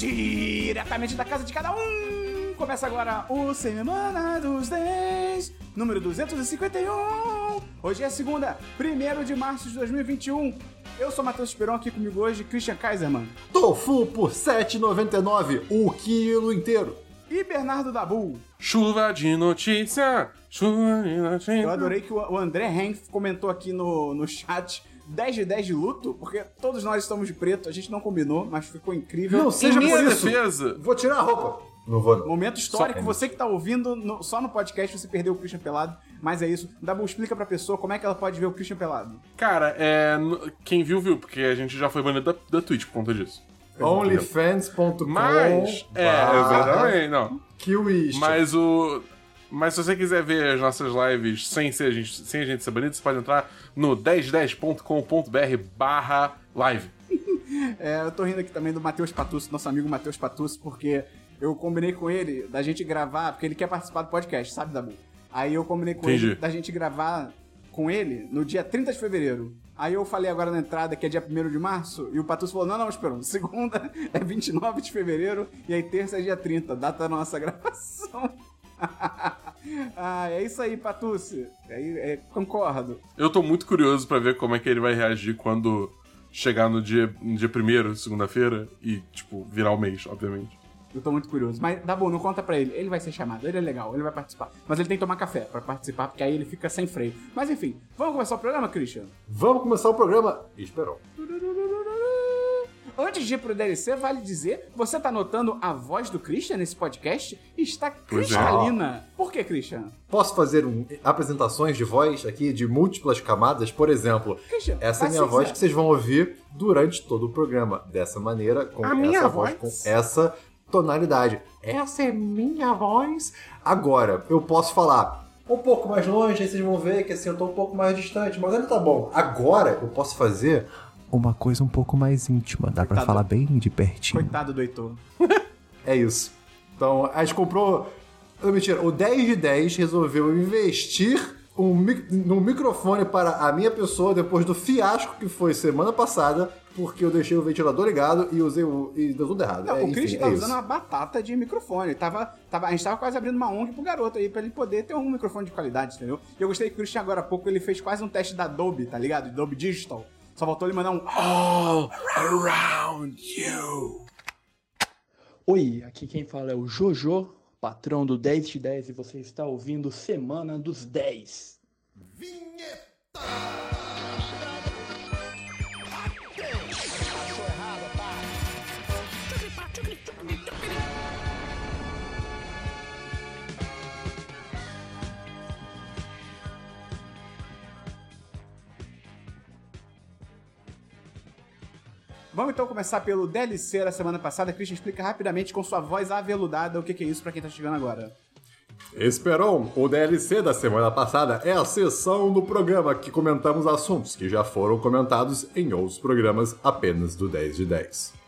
Diretamente da casa de cada um, começa agora o Semana dos 10, número 251. Hoje é segunda, 1 de março de 2021. Eu sou Matheus Esperon, aqui comigo hoje, Christian Kaiserman. Tofu por 7,99, o quilo inteiro. E Bernardo Dabu. Chuva de notícia, chuva de notícia. Eu adorei que o André Henf comentou aqui no, no chat 10 de 10 de luto, porque todos nós estamos de preto, a gente não combinou, mas ficou incrível. Não seja Em minha por isso. defesa. Vou tirar a roupa. Não vou. não. Momento histórico, Só- você que tá ouvindo no- só no podcast, você perdeu o Christian Pelado, mas é isso. Dabu, explica pra pessoa como é que ela pode ver o Christian Pelado. Cara, é, quem viu, viu, porque a gente já foi banido da, da Twitch por conta disso. Onlyfans.com Mas, é, exatamente, não. Kiwi. Mas o. Mas se você quiser ver as nossas lives sem, ser a gente, sem a gente ser banido, você pode entrar no 1010.com.br barra live. É, eu tô rindo aqui também do Matheus Patucci, nosso amigo Matheus Patucci, porque eu combinei com ele da gente gravar, porque ele quer participar do podcast, sabe, Dabu? Aí eu combinei com Entendi. ele da gente gravar com ele no dia 30 de fevereiro. Aí eu falei agora na entrada que é dia 1 de março, e o Patucci falou: não, não, esperou. Segunda é 29 de fevereiro, e aí terça é dia 30, data da nossa gravação. ah, é isso aí, Patucci. É, é, concordo. Eu tô muito curioso pra ver como é que ele vai reagir quando chegar no dia, no dia primeiro, segunda-feira, e, tipo, virar o mês, obviamente. Eu tô muito curioso. Mas tá bom, não conta pra ele. Ele vai ser chamado, ele é legal, ele vai participar. Mas ele tem que tomar café pra participar, porque aí ele fica sem freio. Mas enfim, vamos começar o programa, Christian? Vamos começar o programa. Esperou. Antes de ir pro DLC, vale dizer, você tá notando a voz do Christian nesse podcast? Está é. cristalina. Por que, Christian? Posso fazer um- apresentações de voz aqui de múltiplas camadas? Por exemplo, Christian, essa é a minha voz quiser. que vocês vão ouvir durante todo o programa. Dessa maneira, com A essa minha voz, voz? com essa tonalidade. Essa é minha voz. Agora, eu posso falar um pouco mais longe, aí vocês vão ver que assim eu tô um pouco mais distante, mas ainda tá bom. Agora eu posso fazer uma coisa um pouco mais íntima. Dá pra Coitado. falar bem de pertinho. Coitado do Heitor. É isso. Então, a gente comprou. Não, mentira, o 10 de 10 resolveu investir um, mic- no microfone para a minha pessoa depois do fiasco que foi semana passada, porque eu deixei o ventilador ligado e usei o. e deu tudo errado. Não, É, o é tá isso. usando uma batata de microfone. Tava, tava, a gente tava quase abrindo uma ONG pro garoto aí, pra ele poder ter um microfone de qualidade, entendeu? E eu gostei que o Christian agora há pouco ele fez quase um teste da Adobe, tá ligado? Adobe Digital. Só faltou ele mandar um. All around you. Oi, aqui quem fala é o Jojo, patrão do 10 de 10 e você está ouvindo Semana dos 10. Vamos então começar pelo DLC da semana passada. Christian, explica rapidamente com sua voz aveludada o que é isso pra quem tá chegando agora. Esperon, o DLC da semana passada é a sessão do programa que comentamos assuntos que já foram comentados em outros programas apenas do 10 de 10.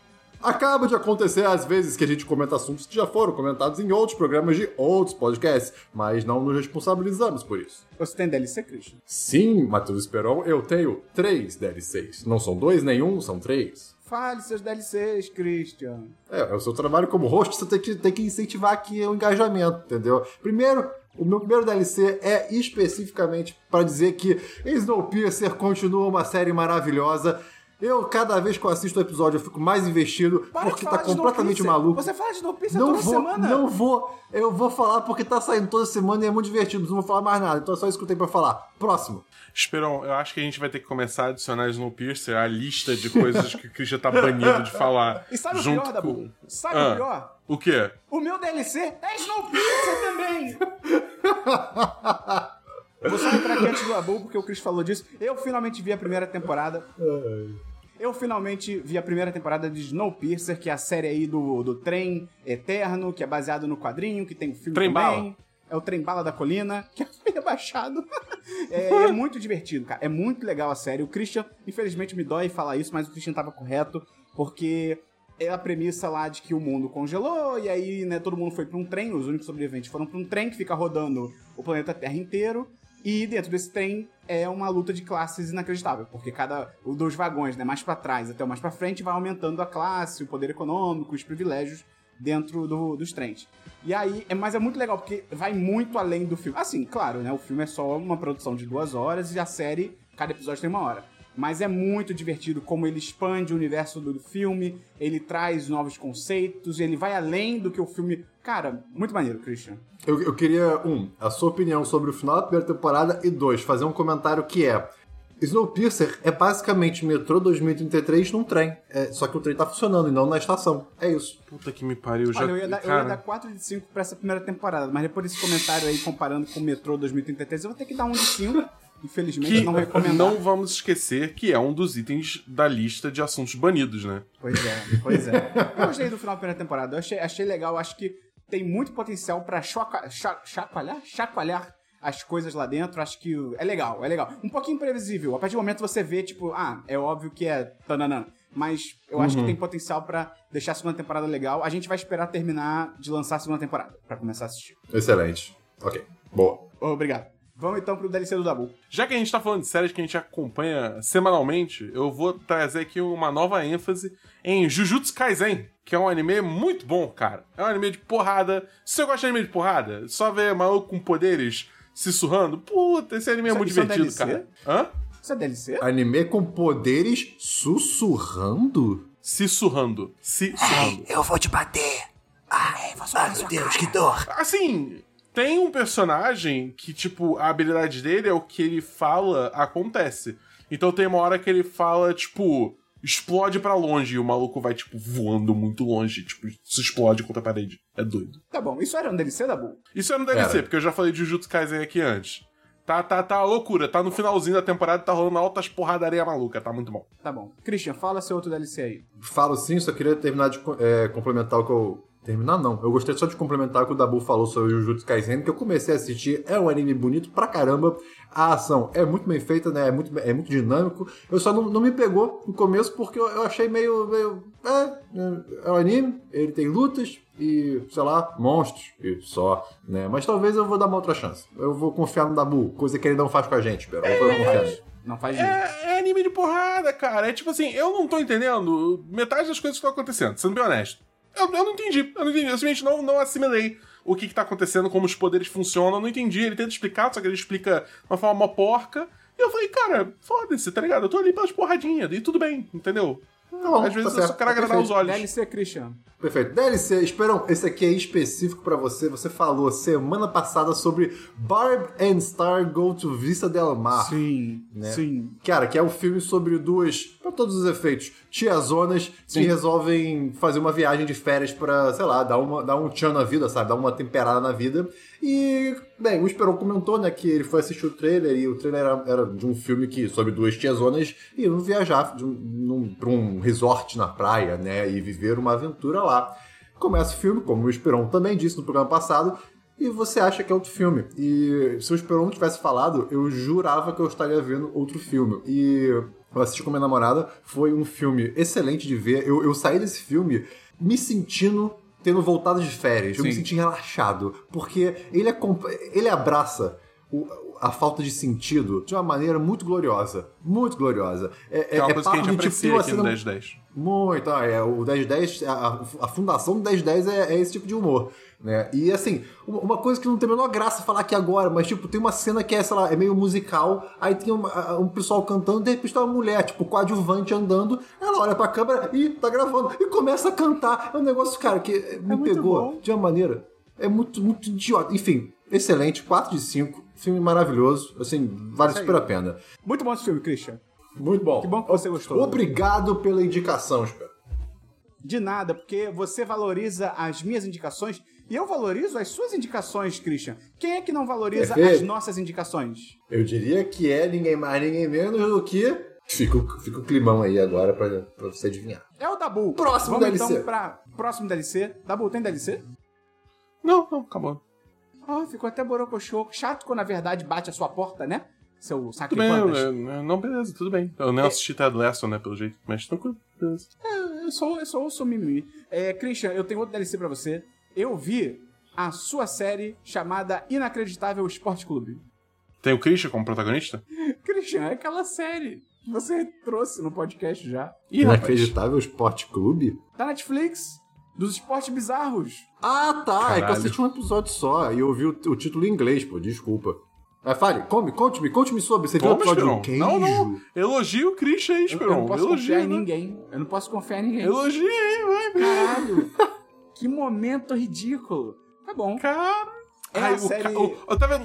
Acaba de acontecer às vezes que a gente comenta assuntos que já foram comentados em outros programas de outros podcasts, mas não nos responsabilizamos por isso. Você tem DLC, Christian? Sim, Matheus Esperon, eu tenho três DLCs. Não são dois nem um, são três. Fale seus DLCs, Christian. É, é o seu trabalho como host, você tem que, tem que incentivar aqui o engajamento, entendeu? Primeiro, o meu primeiro DLC é especificamente para dizer que Snowpiercer continua uma série maravilhosa. Eu, cada vez que eu assisto o episódio, eu fico mais investido, Para porque tá completamente maluco. Você fala de Snowpiercer Não toda vou, semana. não vou. Eu vou falar porque tá saindo toda semana e é muito divertido. Não vou falar mais nada. Então é só isso que eu tenho pra falar. Próximo. Esperon, eu acho que a gente vai ter que começar a adicionar Snowpiercer à lista de coisas que o Christian tá banido de falar. E sabe o pior, Dabu? com... Sabe Ah. o pior? O quê? O meu DLC é Snowpiercer também! Vou só entrar aqui antes do Abu, porque o Chris falou disso. Eu finalmente vi a primeira temporada. Eu finalmente vi a primeira temporada de Snowpiercer, que é a série aí do, do trem eterno, que é baseado no quadrinho, que tem o filme Trem também. bala. É o Trem Bala da Colina, que foi rebaixado. é, é muito divertido, cara. É muito legal a série. O Christian, infelizmente, me dói falar isso, mas o Christian tava correto, porque é a premissa lá de que o mundo congelou, e aí, né, todo mundo foi pra um trem, os únicos sobreviventes foram pra um trem que fica rodando o planeta Terra inteiro. E dentro desse trem é uma luta de classes inacreditável, porque cada os dois vagões, né, mais pra trás até o mais pra frente, vai aumentando a classe, o poder econômico, os privilégios dentro do- dos trens. E aí, é, mas é muito legal, porque vai muito além do filme. Assim, claro, né? O filme é só uma produção de duas horas e a série, cada episódio tem uma hora. Mas é muito divertido como ele expande o universo do filme, ele traz novos conceitos, ele vai além do que o filme. Cara, muito maneiro, Christian. Eu, eu queria, um, a sua opinião sobre o final da primeira temporada e dois, fazer um comentário que é. Snowpiercer é basicamente metrô 2033 num trem. É, só que o trem tá funcionando e não na estação. É isso. Puta que me pariu. Já, Olha, eu ia, dar, eu cara, ia dar 4 de 5 pra essa primeira temporada, mas depois desse comentário aí comparando com o Metrô 2033, eu vou ter que dar um de 5. Infelizmente, que não recomendar. não vamos esquecer que é um dos itens da lista de assuntos banidos, né? Pois é, pois é. Eu gostei do final da primeira temporada. Eu achei, achei legal, acho que tem muito potencial cha- chacoalhar, chacoalhar as coisas lá dentro. Acho que é legal, é legal. Um pouquinho imprevisível. A partir do momento você vê, tipo, ah, é óbvio que é tananã. Mas eu acho que tem potencial pra deixar a segunda temporada legal. A gente vai esperar terminar de lançar a segunda temporada pra começar a assistir. Excelente. Ok. Boa. Obrigado. Vamos então pro DLC do Dabu. Já que a gente tá falando de séries que a gente acompanha semanalmente, eu vou trazer aqui uma nova ênfase em Jujutsu Kaisen, que é um anime muito bom, cara. É um anime de porrada. Se você gosta de anime de porrada, só ver maluco com poderes se surrando, puta, esse anime é Isso- muito isso é divertido, DLC? cara. Hã? Isso é DLC? Anime com poderes sussurrando? Se surrando. Se surrando. Eu vou te bater. Ai, meu Deus, que dor. Assim, tem um personagem que, tipo, a habilidade dele é o que ele fala acontece. Então tem uma hora que ele fala, tipo, explode pra longe e o maluco vai, tipo, voando muito longe, tipo, se explode contra a parede. É doido. Tá bom. Isso era um DLC, Dabu? Isso é no DLC, Era. porque eu já falei de Jujutsu Kaisen aqui antes. Tá, tá, tá loucura. Tá no finalzinho da temporada e tá rolando altas porradaria maluca. Tá muito bom. Tá bom. Christian, fala seu outro DLC aí. Falo sim, só queria terminar de é, complementar o que eu. Terminar não. Eu gostei só de complementar o que o Dabu falou sobre o Jujutsu Kaisen, que eu comecei a assistir. É um anime bonito pra caramba. A ação é muito bem feita, né? É muito, é muito dinâmico. Eu só não, não me pegou no começo porque eu, eu achei meio. meio é, é um anime, ele tem lutas e, sei lá, monstros e só, né? Mas talvez eu vou dar uma outra chance. Eu vou confiar no Dabu, coisa que ele não faz com a gente, espero. Eu vou confiar nele. Não faz isso. É, é anime de porrada, cara. É tipo assim, eu não tô entendendo metade das coisas que estão acontecendo, sendo bem honesto. Eu, eu não entendi, eu não entendi. Eu simplesmente não, não assimilei o que, que tá acontecendo, como os poderes funcionam. Eu não entendi. Ele tenta explicar, só que ele explica de uma forma mó porca. E eu falei, cara, foda-se, tá ligado? Eu tô ali pelas porradinhas, e tudo bem, entendeu? Bom, Às vezes tá eu só quero tá agradar os perfeito. olhos. DLC, Christian. Perfeito. DLC, Esperão, esse aqui é específico pra você. Você falou semana passada sobre Barb and Star Go to Vista Del Mar. Sim, né? sim. Cara, que é um filme sobre duas, pra todos os efeitos, tiazonas que Sim. resolvem fazer uma viagem de férias pra, sei lá, dar, uma, dar um tchan na vida, sabe? Dar uma temperada na vida. E, bem, o Esperon comentou, né, que ele foi assistir o trailer e o trailer era, era de um filme que, sobre duas tiazonas iam viajar de um, um resort na praia, né, e viver uma aventura lá. Começa o filme, como o Esperon também disse no programa passado, e você acha que é outro filme. E se o Esperon não tivesse falado, eu jurava que eu estaria vendo outro filme. E eu assisti com minha namorada, foi um filme excelente de ver. Eu, eu saí desse filme me sentindo tendo voltado de férias. Eu me senti relaxado, porque ele, é, comp- ele abraça o- a falta de sentido de uma maneira muito gloriosa. Muito gloriosa. É, é uma coisa que a gente tipo, aprecia uma aqui no cena- 1010. muito, ah, é, o 1010, a, a fundação do 1010 é, é esse tipo de humor, né? E assim, uma, coisa que não tem a menor graça falar aqui agora, mas tipo, tem uma cena que é, sei lá, é meio musical, aí tem a- um pessoal cantando, de repente tem uma mulher, tipo, coadjuvante andando, ela olha pra câmera e tá gravando, e começa a cantar. É um negócio, cara, que me muito pegou bom. de uma maneira, é muito, muito idiota. Enfim, excelente, 4 de 5, filme maravilhoso, assim, vale super a pena. Muito bom esse filme, Christian. Muito bom. Que bom que você gostou. Obrigado pela indicação, espero. De nada, porque você valoriza as minhas indicações e eu valorizo as suas indicações, Christian. Quem é que não valoriza Perfeito. as nossas indicações? Eu diria que é ninguém mais, ninguém menos do que. Fica, o- fica o climão aí agora pra, pra você adivinhar. É o Dabu. Próximo Vamos DLC. então pra próximo DLC. Dabu, tem DLC? Não, não, acabou. Ah, ficou até borocochô. Chato quando na verdade bate a sua porta, né? Seu saco de bem, eu- não, beleza, tudo bem. Eu nem assisti Ted Lasso, né, pelo jeito, mas tranquilo, beleza. Eu sou, eu sou, eu sou mimimi. É, Christian, eu tenho outro DLC pra você. Eu vi a sua série chamada Inacreditável Esporte Clube. Tem o Christian como protagonista? Christian, é aquela série que você trouxe no podcast já. Ih, rapaz. Inacreditável Esporte Clube? Da Netflix, dos esportes bizarros. Ah, tá. É que eu Caralho. assisti um episódio só e eu ouvi o, o título em inglês, pô. Desculpa. Mas fale, come, conte-me, conte-me sobre. Você viu o episódio Esperon? do queijo? Não, não. Elogia o Christian aí, Eu, eu Esperon. não posso Elogia, confiar em né? ninguém. Eu não posso confiar em ninguém. Elogia aí, vai, velho. Caralho. que momento ridículo. Tá bom. Cara. É Ai, a o série- o- ó, tá vendo?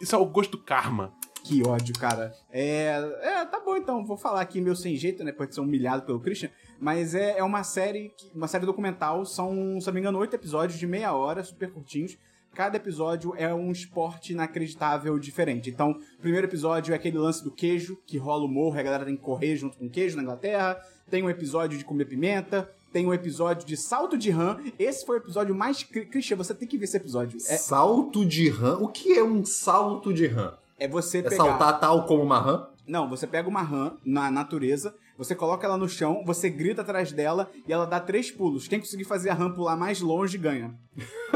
Isso é o gosto do karma. Que ódio, cara. É, é, tá bom então, vou falar aqui meu sem jeito, né? Pode ser humilhado pelo Christian. Mas é, é uma série, uma série documental, são, se não me engano, oito episódios de meia hora, super curtinhos. Cada episódio é um esporte inacreditável diferente. Então, o primeiro episódio é aquele lance do queijo, que rola o morro e a galera tem que correr junto com o queijo na Inglaterra. Tem um episódio de comer pimenta. Tem um episódio de salto de rã. Esse foi o episódio mais. Christian, você tem que ver esse episódio. É, Salto de rã? O que é um salto de rã? é você É pegar. saltar tal como uma rã? Não, você pega uma rã na natureza, você coloca ela no chão, você grita atrás dela e ela dá três pulos. Quem conseguir fazer a rã pular mais longe ganha.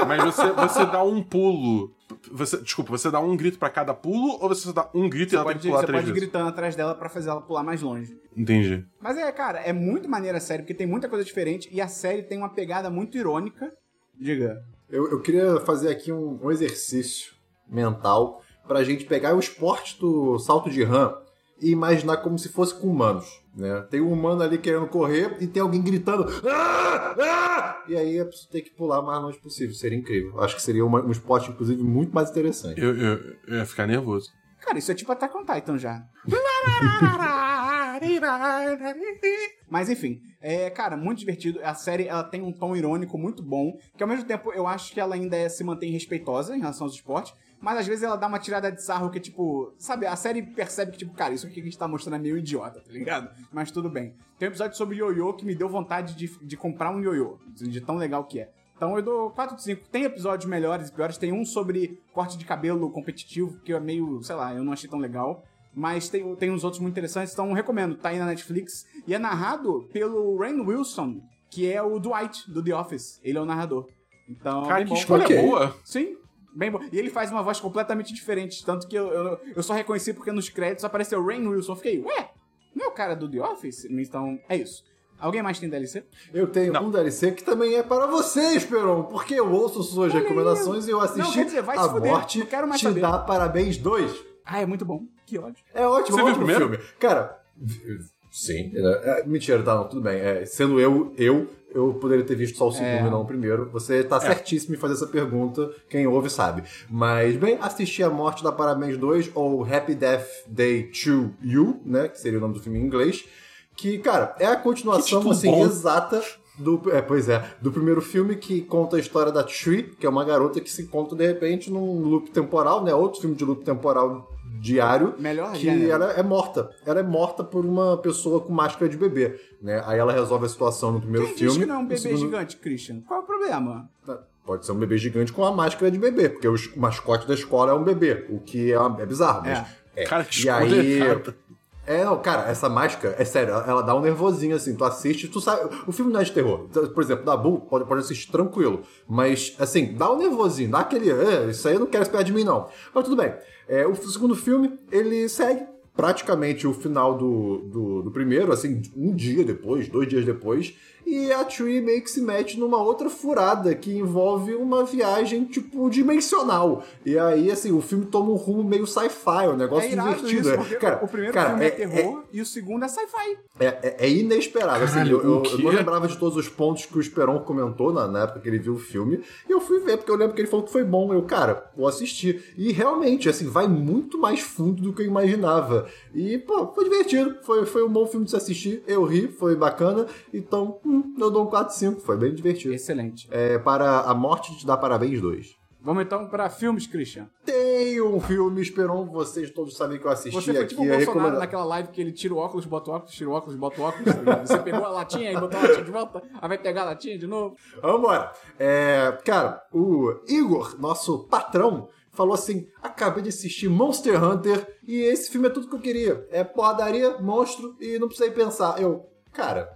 Mas você, você dá um pulo. Você, desculpa, você dá um grito pra cada pulo ou você dá um grito e Você ela pode, tem que pular você três pode ir vezes? gritando atrás dela pra fazer ela pular mais longe. Entendi. Mas é, cara, é muito maneira a série, porque tem muita coisa diferente e a série tem uma pegada muito irônica. Diga. Eu, eu queria fazer aqui um, um exercício mental pra gente pegar o esporte do salto de rã e imaginar como se fosse com humanos, né? Tem um humano ali querendo correr e tem alguém gritando "Ah! Ah!" e aí a pessoa tem que pular o mais longe possível. Seria incrível. Acho que seria uma- um esporte, inclusive, muito mais interessante. Eu, eu, eu ia ficar nervoso. Cara, isso é tipo Attack on Titan já. Mas enfim, é, cara, muito divertido. A série ela tem um tom irônico muito bom, que ao mesmo tempo eu acho que ela ainda é- se mantém respeitosa em relação aos esportes, mas às vezes ela dá uma tirada de sarro que, tipo, sabe, a série percebe que, tipo, cara, isso aqui que a gente tá mostrando é meio idiota, tá ligado? Mas tudo bem. Tem um episódio sobre ioiô que me deu vontade de, de comprar um ioiô, de tão legal que é. Então eu dou 4 de 5. Tem episódios melhores e piores. Tem um sobre corte de cabelo competitivo, que é meio, sei lá, eu não achei tão legal. Mas tem, tem uns outros muito interessantes, então recomendo. Tá aí na Netflix. E é narrado pelo Rain Wilson, que é o Dwight do The Office. Ele é o narrador. Então, Cara, bem que escolha Ok. boa. Sim, bem bom. E ele faz uma voz completamente diferente. Tanto que eu, eu, eu só reconheci porque nos créditos apareceu Rain Wilson. Eu fiquei, ué, não é o cara do The Office? Então, é isso. Alguém mais tem DLC? Eu tenho Não. um DLC que também é para você, Esperon, porque eu ouço suas Olha aí. recomendações e eu assisti Não, quer dizer, vai se A fuder, Morte não quero mais Te saber. Dá Parabéns 2. Ah, é muito bom. Que ódio. É ótimo, Você viu ótimo o primeiro? filme. Cara, sim. é, é, mentira, tá, não, tudo bem. É, sendo eu, eu, eu poderia ter visto só o segundo É. e não o primeiro. Você tá certíssimo em fazer essa pergunta, quem ouve sabe. Mas, bem, assisti A Morte da Parabéns 2, ou Happy Death Day to You, né, que seria o nome do filme em inglês, que, cara, é a continuação, assim, bom. exata do, é, pois é, do primeiro filme que conta a história da Tree, que é uma garota que se encontra de repente num loop temporal, né? Outro filme de loop temporal diário. Melhor que gênero. ela é morta. Ela é morta por uma pessoa com máscara de bebê, né? Aí ela resolve a situação no primeiro Quem filme. diz que não é um bebê segundo- gigante, Christian? Qual é o problema? Pode ser um bebê gigante com a máscara de bebê, porque o mascote da escola é um bebê, o que é, é bizarro. Mas é. Cara, que e aí, errada. é, não, cara, essa máscara, é sério, ela, dá um nervosinho assim. Tu assiste, tu sabe. O filme não é de terror. Por exemplo, da Bull, pode, pode assistir tranquilo. Mas, assim, dá um nervosinho, dá aquele. "É, isso aí eu não quero esperar de mim, não. Mas tudo bem. É, o segundo filme, ele segue praticamente o final do, do, do primeiro, assim, um dia depois, dois dias depois. E a Tree meio que se mete numa outra furada que envolve uma viagem, tipo, dimensional. E aí, assim, o filme toma um rumo meio sci-fi, um negócio é divertido. isso, é. porque Cara, o primeiro cara, filme é, é- terror e o segundo é sci-fi. é, é- é inesperado. assim, eu, eu- eu não lembrava de todos os pontos que o Esperon comentou na, na época que ele viu o filme. E eu fui ver, porque eu lembro que ele falou que foi bom. Eu, cara, vou assistir. E realmente, assim, vai muito mais fundo do que eu imaginava. E, pô, foi divertido. Foi, foi um bom filme de se assistir. Eu ri, foi bacana. Então, hum, eu dou um 4-5. Foi bem divertido. Excelente. É, para A Morte Te Dá Parabéns 2. Vamos então pra filmes, Christian. Tem um filme, Esperon, vocês todos sabem que eu assisti Você foi aqui. tipo o é Bolsonaro recomenda- naquela live que ele tira o óculos, bota o óculos, tira o óculos, bota o óculos. tá? Você pegou a latinha e botou a latinha de volta, aí vai pegar a latinha de novo. Vambora. É, cara, o Igor, nosso patrão, falou assim: acabei de assistir Monster Hunter e esse filme é tudo que eu queria. É porradaria, monstro e não precisei pensar. Eu, cara,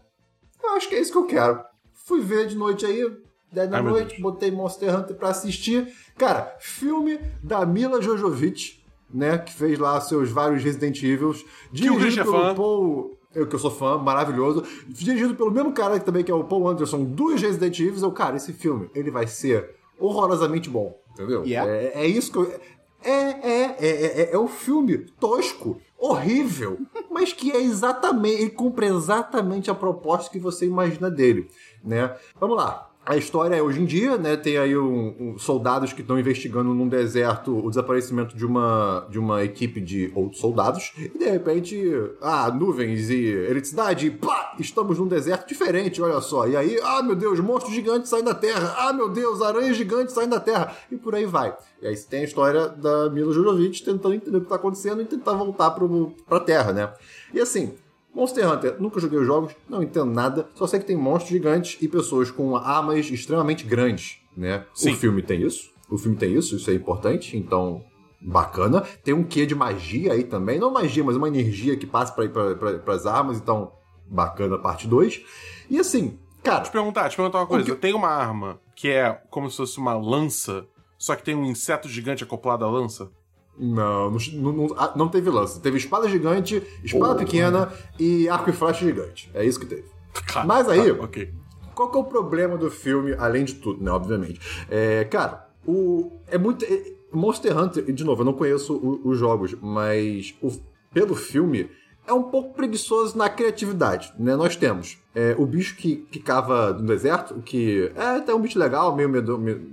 eu acho que é isso que eu quero. Fui ver de noite aí, 10 da Ai, noite, botei Monster Hunter pra assistir. Cara, filme da Mila Jojovic. né? Que fez lá seus vários Resident o Christian Dirigido é pelo fã. Paul. Eu que eu sou fã, maravilhoso. Dirigido pelo mesmo cara que também, que é o Paul Anderson, dos Resident Evils. Eu, cara, esse filme, ele vai ser horrorosamente bom, entendeu? Yeah. É, é isso que eu. É, é, é, é, é um filme tosco, horrível, mas que é exatamente. Ele cumpre exatamente a proposta que você imagina dele, né? Vamos lá. A história é hoje em dia, né? Tem aí um, um- soldados que estão investigando num deserto o desaparecimento de uma, de uma equipe de outros soldados. E de repente, ah, nuvens e eletricidade, pá! Estamos num deserto diferente, olha só. E aí, ah, meu Deus, monstros gigantes saem da terra. Ah, meu Deus, aranhas gigantes saem da terra. E por aí vai. E aí você tem a história da Mila Jovovich tentando entender o que tá acontecendo e tentar voltar pro, pra terra, né? E assim, Monster Hunter, nunca joguei os jogos, não entendo nada, só sei que tem monstros gigantes e pessoas com armas extremamente grandes, né? Sim. O filme tem isso, o filme tem isso, isso é importante, então bacana. Tem um quê de magia aí também, não magia, mas uma energia que passa para pra, pra, as armas, então bacana parte 2. E assim, cara, Te perguntar, te perguntar uma coisa. que- Tem uma arma que é como se fosse uma lança, só que tem um inseto gigante acoplado à lança? Não, não, não, não- ah, teve lança. Teve espada gigante, espada pequena e arco e flecha gigante. É isso que teve. Cara, Mas aí- tá, ok. Qual que é o problema do filme, além de tudo, né? Obviamente. É, cara, o. É muito. é- Monster Hunter, de novo, eu não conheço o- os jogos, mas o- pelo filme é um pouco preguiçoso na criatividade, né? Nós temos é, o bicho que, que cava no deserto, o que é até um bicho legal, meio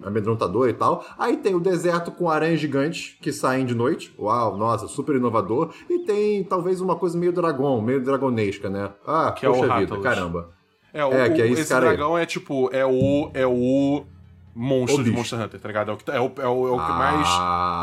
amedrontador e tal. Aí tem o deserto com aranhas gigantes que saem de noite. Uau, nossa, super inovador. E tem talvez uma coisa meio dragão, meio dragonesca, né? Ah, Que é o poxa vida, caramba. É, o, É, que é esse esse cara aí. dragão é tipo, é o. É o monstro O de. Monster Hunter, tá ligado? É o, tá- é o, é o, é o que Ah.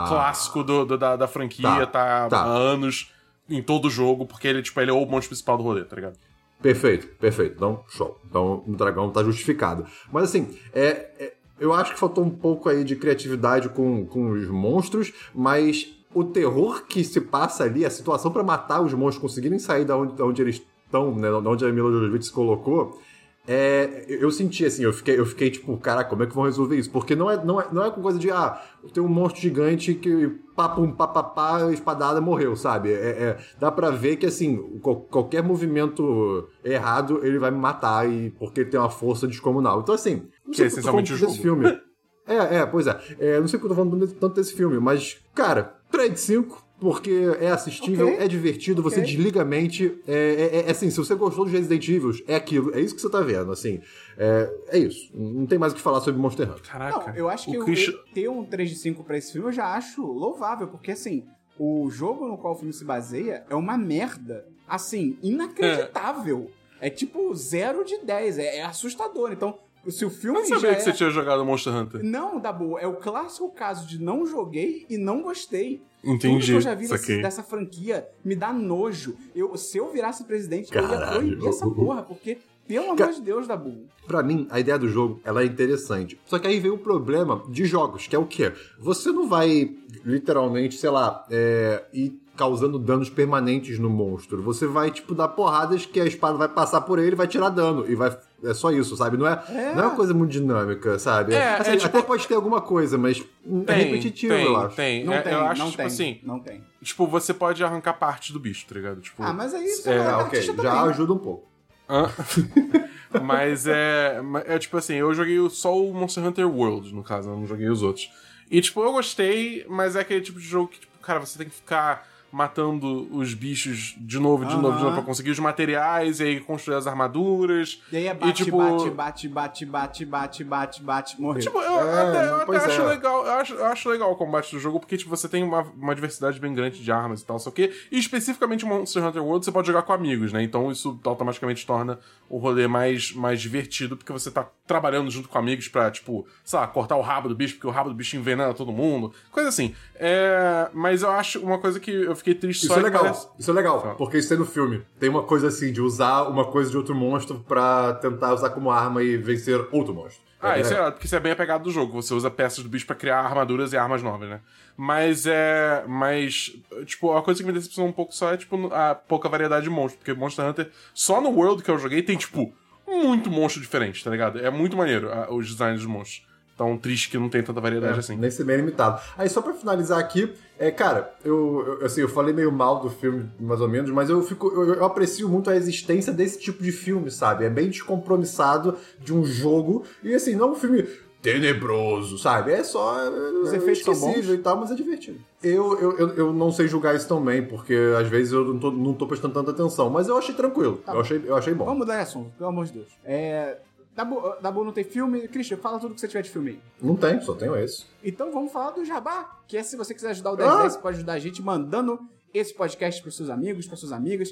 mais clássico do, do- da, da franquia, Tá, tá, tá. há anos em todo jogo, porque ele, tipo, ele é o monstro principal do rolê, tá ligado? Perfeito, perfeito. Então, show. Então, o dragão tá justificado. Mas assim, é, é- eu acho que faltou um pouco aí de criatividade com, com os monstros, mas o terror que se passa ali, a situação pra matar os monstros, conseguirem sair da onde, da onde eles estão, né, da onde a Mila Jovovich se colocou, é, eu senti assim, eu fiquei, eu fiquei tipo, caraca, como é que vão resolver isso? Porque não é, não é, não é com coisa de, ah, tem um monstro gigante que papum, papapá, espadada morreu, sabe? É, é- dá pra ver que assim, qual- qualquer movimento errado ele vai me matar, e, porque ele tem uma força descomunal. Então assim, não Que é sei eu tô essencialmente o desse jogo. filme. É, é, pois é. É, não sei porque eu tô falando desse- tanto desse filme, mas, cara, 3 de 5, porque é assistível, Ok. é divertido, você Ok. desliga a mente. É, é- é assim, se você gostou dos Resident Evil, é aquilo, é isso que você tá vendo, assim. É, é isso. Não tem mais o que falar sobre Monster Hunter. Caraca. Não, eu acho que o eu- Christian... eu ter um 3 de 5 pra esse filme eu já acho louvável, porque assim, o jogo no qual o filme se baseia é uma merda, assim, inacreditável. É, tipo 0 de 10, é, é assustador. Então, se o filme Eu não já sabia é... que você tinha jogado Monster Hunter. Não, Dabu, é o clássico caso de não joguei e não gostei. Tudo que Entendi. eu já vi desse- dessa franquia me dá nojo. Eu, se eu virasse presidente, eu ia Caralho. proibir essa porra, porque, pelo Ca- amor de Deus, Dabu. Pra mim, a ideia do jogo, ela é interessante. Só que aí vem o problema de jogos, que é o quê? Você não vai, literalmente, sei lá, é, ir causando danos permanentes no monstro. Você vai, tipo, dar porradas que a espada vai passar por ele, vai tirar dano. E vai... É só isso, sabe? Não é, É. não é uma coisa muito dinâmica, sabe? É, Assim, é tipo- Até pode ter alguma coisa, mas é Tem, repetitivo, tem, eu acho. Tem, Não É, tem, eu acho, não tipo tem, assim, não tem. tipo, você pode arrancar parte do bicho, tá ligado? Tipo, Ah, mas aí você É, vai ok, já também. ajuda um pouco. Hã? Mas é, é tipo assim, eu joguei só o Monster Hunter World, no caso, eu não joguei os outros. E tipo, eu gostei, mas é aquele tipo de jogo que, tipo, cara, você tem que ficar matando os bichos de novo, de novo, de novo, pra conseguir os materiais e aí construir as armaduras. E aí é bate, tipo- bate, bate, bate, bate, bate, bate, bate, morreu. Tipo, eu É, até, eu até acho é. legal, eu acho, eu acho legal o combate do jogo, porque tipo, você tem uma, uma diversidade bem grande de armas e tal, só que, e especificamente Monster Hunter World você pode jogar com amigos, né? Então isso automaticamente torna o rolê mais, mais divertido, porque você tá trabalhando junto com amigos pra, tipo, sei lá, cortar o rabo do bicho, porque o rabo do bicho envenena todo mundo, coisa assim. É, mas eu acho uma coisa que eu fiquei triste Isso só é legal, parece- isso é legal, Fala. porque isso tem no filme. Tem uma coisa assim, de usar uma coisa de outro monstro pra tentar usar como arma e vencer outro monstro. Ah, É, isso é é. porque isso é bem apegado do jogo. Você usa peças do bicho pra criar armaduras e armas novas, né? Mas é. Mas, tipo, a coisa que me decepcionou um pouco só é, tipo, a pouca variedade de monstros. Porque Monster Hunter, só no World que eu joguei, tem, tipo, muito monstro diferente, tá ligado? É muito maneiro ah, os designs dos monstros. Tão triste que não tem tanta variedade É, assim. Nem ser bem limitado. Aí, só pra finalizar aqui, é, cara, eu, eu, assim, eu falei meio mal do filme, mais ou menos, mas eu, fico, eu, eu aprecio muito a existência desse tipo de filme, sabe? É bem descompromissado de um jogo, e assim, não é um filme tenebroso, sabe? É só Os é, efeitos são esquecível bons. e tal, mas é divertido. Eu, eu, eu, eu não sei julgar isso também, porque às vezes eu não tô, não tô prestando tanta atenção, mas eu achei tranquilo. eu, achei, eu achei bom. Vamos mudar de assunto, pelo amor de Deus. É. Dabu, Dabu não tem filme. Christian, fala tudo que você tiver de filme aí. Não tem, só tenho esse. Então vamos falar do Jabá, que é se você quiser ajudar o 1010, Ah! você pode ajudar a gente mandando esse podcast pros seus amigos, pras suas amigas.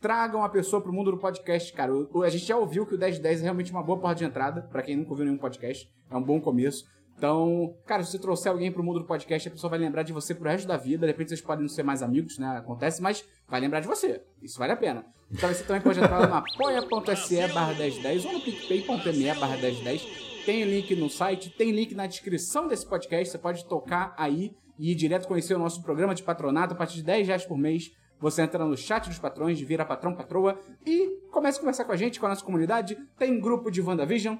Tragam a pessoa pro mundo do podcast, cara. O- a gente já ouviu que o 1010 é realmente uma boa porta de entrada, pra quem nunca ouviu nenhum podcast. É um bom começo. Então, cara, se você trouxer alguém pro mundo do podcast, a pessoa vai lembrar de você pro resto da vida. De repente vocês podem não ser mais amigos, né? Acontece, mas vai lembrar de você. Isso vale a pena. Então você também pode entrar lá no apoia.se barra 1010 ou no picpay.me barra 1010. Tem link no site, tem link na descrição desse podcast. Você pode tocar aí e ir direto conhecer o nosso programa de patronato a partir de 10 reais por mês. Você entra no chat dos patrões, vira patrão, patroa e começa a conversar com a gente, com a nossa comunidade. Tem grupo de WandaVision,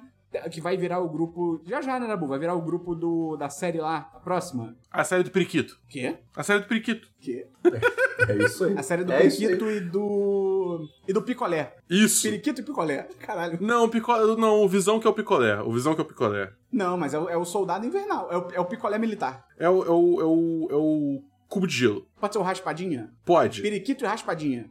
que vai virar o grupo. Já já, né, Nabu? Vai virar o grupo do, da série lá, a próxima. A série do Periquito. Quê? A série do Periquito. Quê? É isso aí. A série do é. Periquito e do. e do Picolé. Isso. Periquito e Picolé. Caralho. Não, o picolé, não, o Visão que é o picolé. O Visão que é o picolé. Não, mas é o, é o soldado invernal. É o, é o picolé militar. É o, é o, é o, é o cubo de gelo. Pode ser o raspadinha? Pode. Periquito e raspadinha.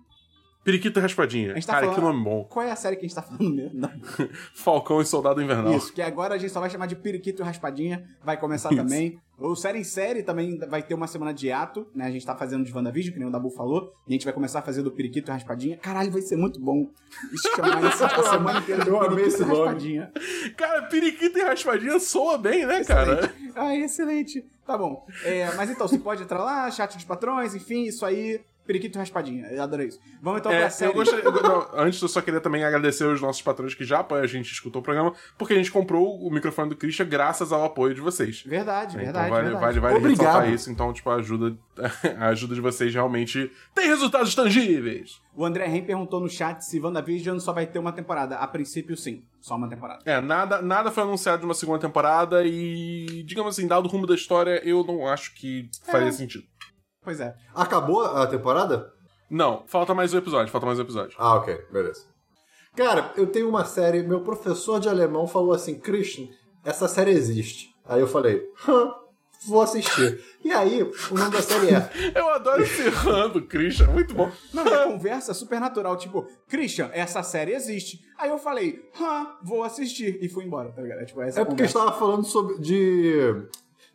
Periquito e raspadinha. tá Cara, falando- que nome bom. Qual é a série que a gente tá falando mesmo? Falcão e Soldado Invernal. Isso, que agora a gente só vai chamar de Periquito e Raspadinha. Vai começar também. O Série em Série também vai ter uma semana de ato, né? A gente tá fazendo de WandaVision, que nem o Dabu falou. E a gente vai começar a fazer do Periquito e Raspadinha. Caralho, vai ser muito bom. Isso chamar isso a semana inteira amei Periquito esse e. Raspadinha. Cara, periquito e raspadinha soa bem, né, cara? Excelente. Ah, excelente. Tá bom. É, mas então, você pode entrar lá, chat dos patrões, enfim, isso aí. Periquito e Raspadinha. Eu adorei isso. Vamos então É, pra série. eu gostaria, eu- não, antes eu só queria também agradecer os nossos patrões que já apoiam a gente e escutou o programa, porque a gente comprou o microfone do Christian graças ao apoio de vocês. Verdade, Então verdade, vale, verdade. vale, vale Obrigado. ressaltar isso, então, tipo, a ajuda, a ajuda de vocês realmente tem resultados tangíveis. O André Ren perguntou no chat se WandaVision só vai ter uma temporada. A princípio, sim. Só uma temporada. É, nada, nada foi anunciado de uma segunda temporada e, digamos assim, dado o rumo da história, eu não acho que faria sentido. Pois é. Acabou a temporada? Não, falta mais um episódio, falta mais um episódio. Ah, ok, beleza. Cara, eu tenho uma série, meu professor de alemão falou assim, Christian, essa série existe. Aí eu falei, hã, vou assistir. E aí, o nome da série é Eu adoro esse rã do Christian, muito bom. Não, a conversa é super natural. Tipo, Christian, essa série existe. Aí eu falei, hã, vou assistir. E fui embora, tá ligado? É, tipo, essa É porque a gente tava falando sobre. de.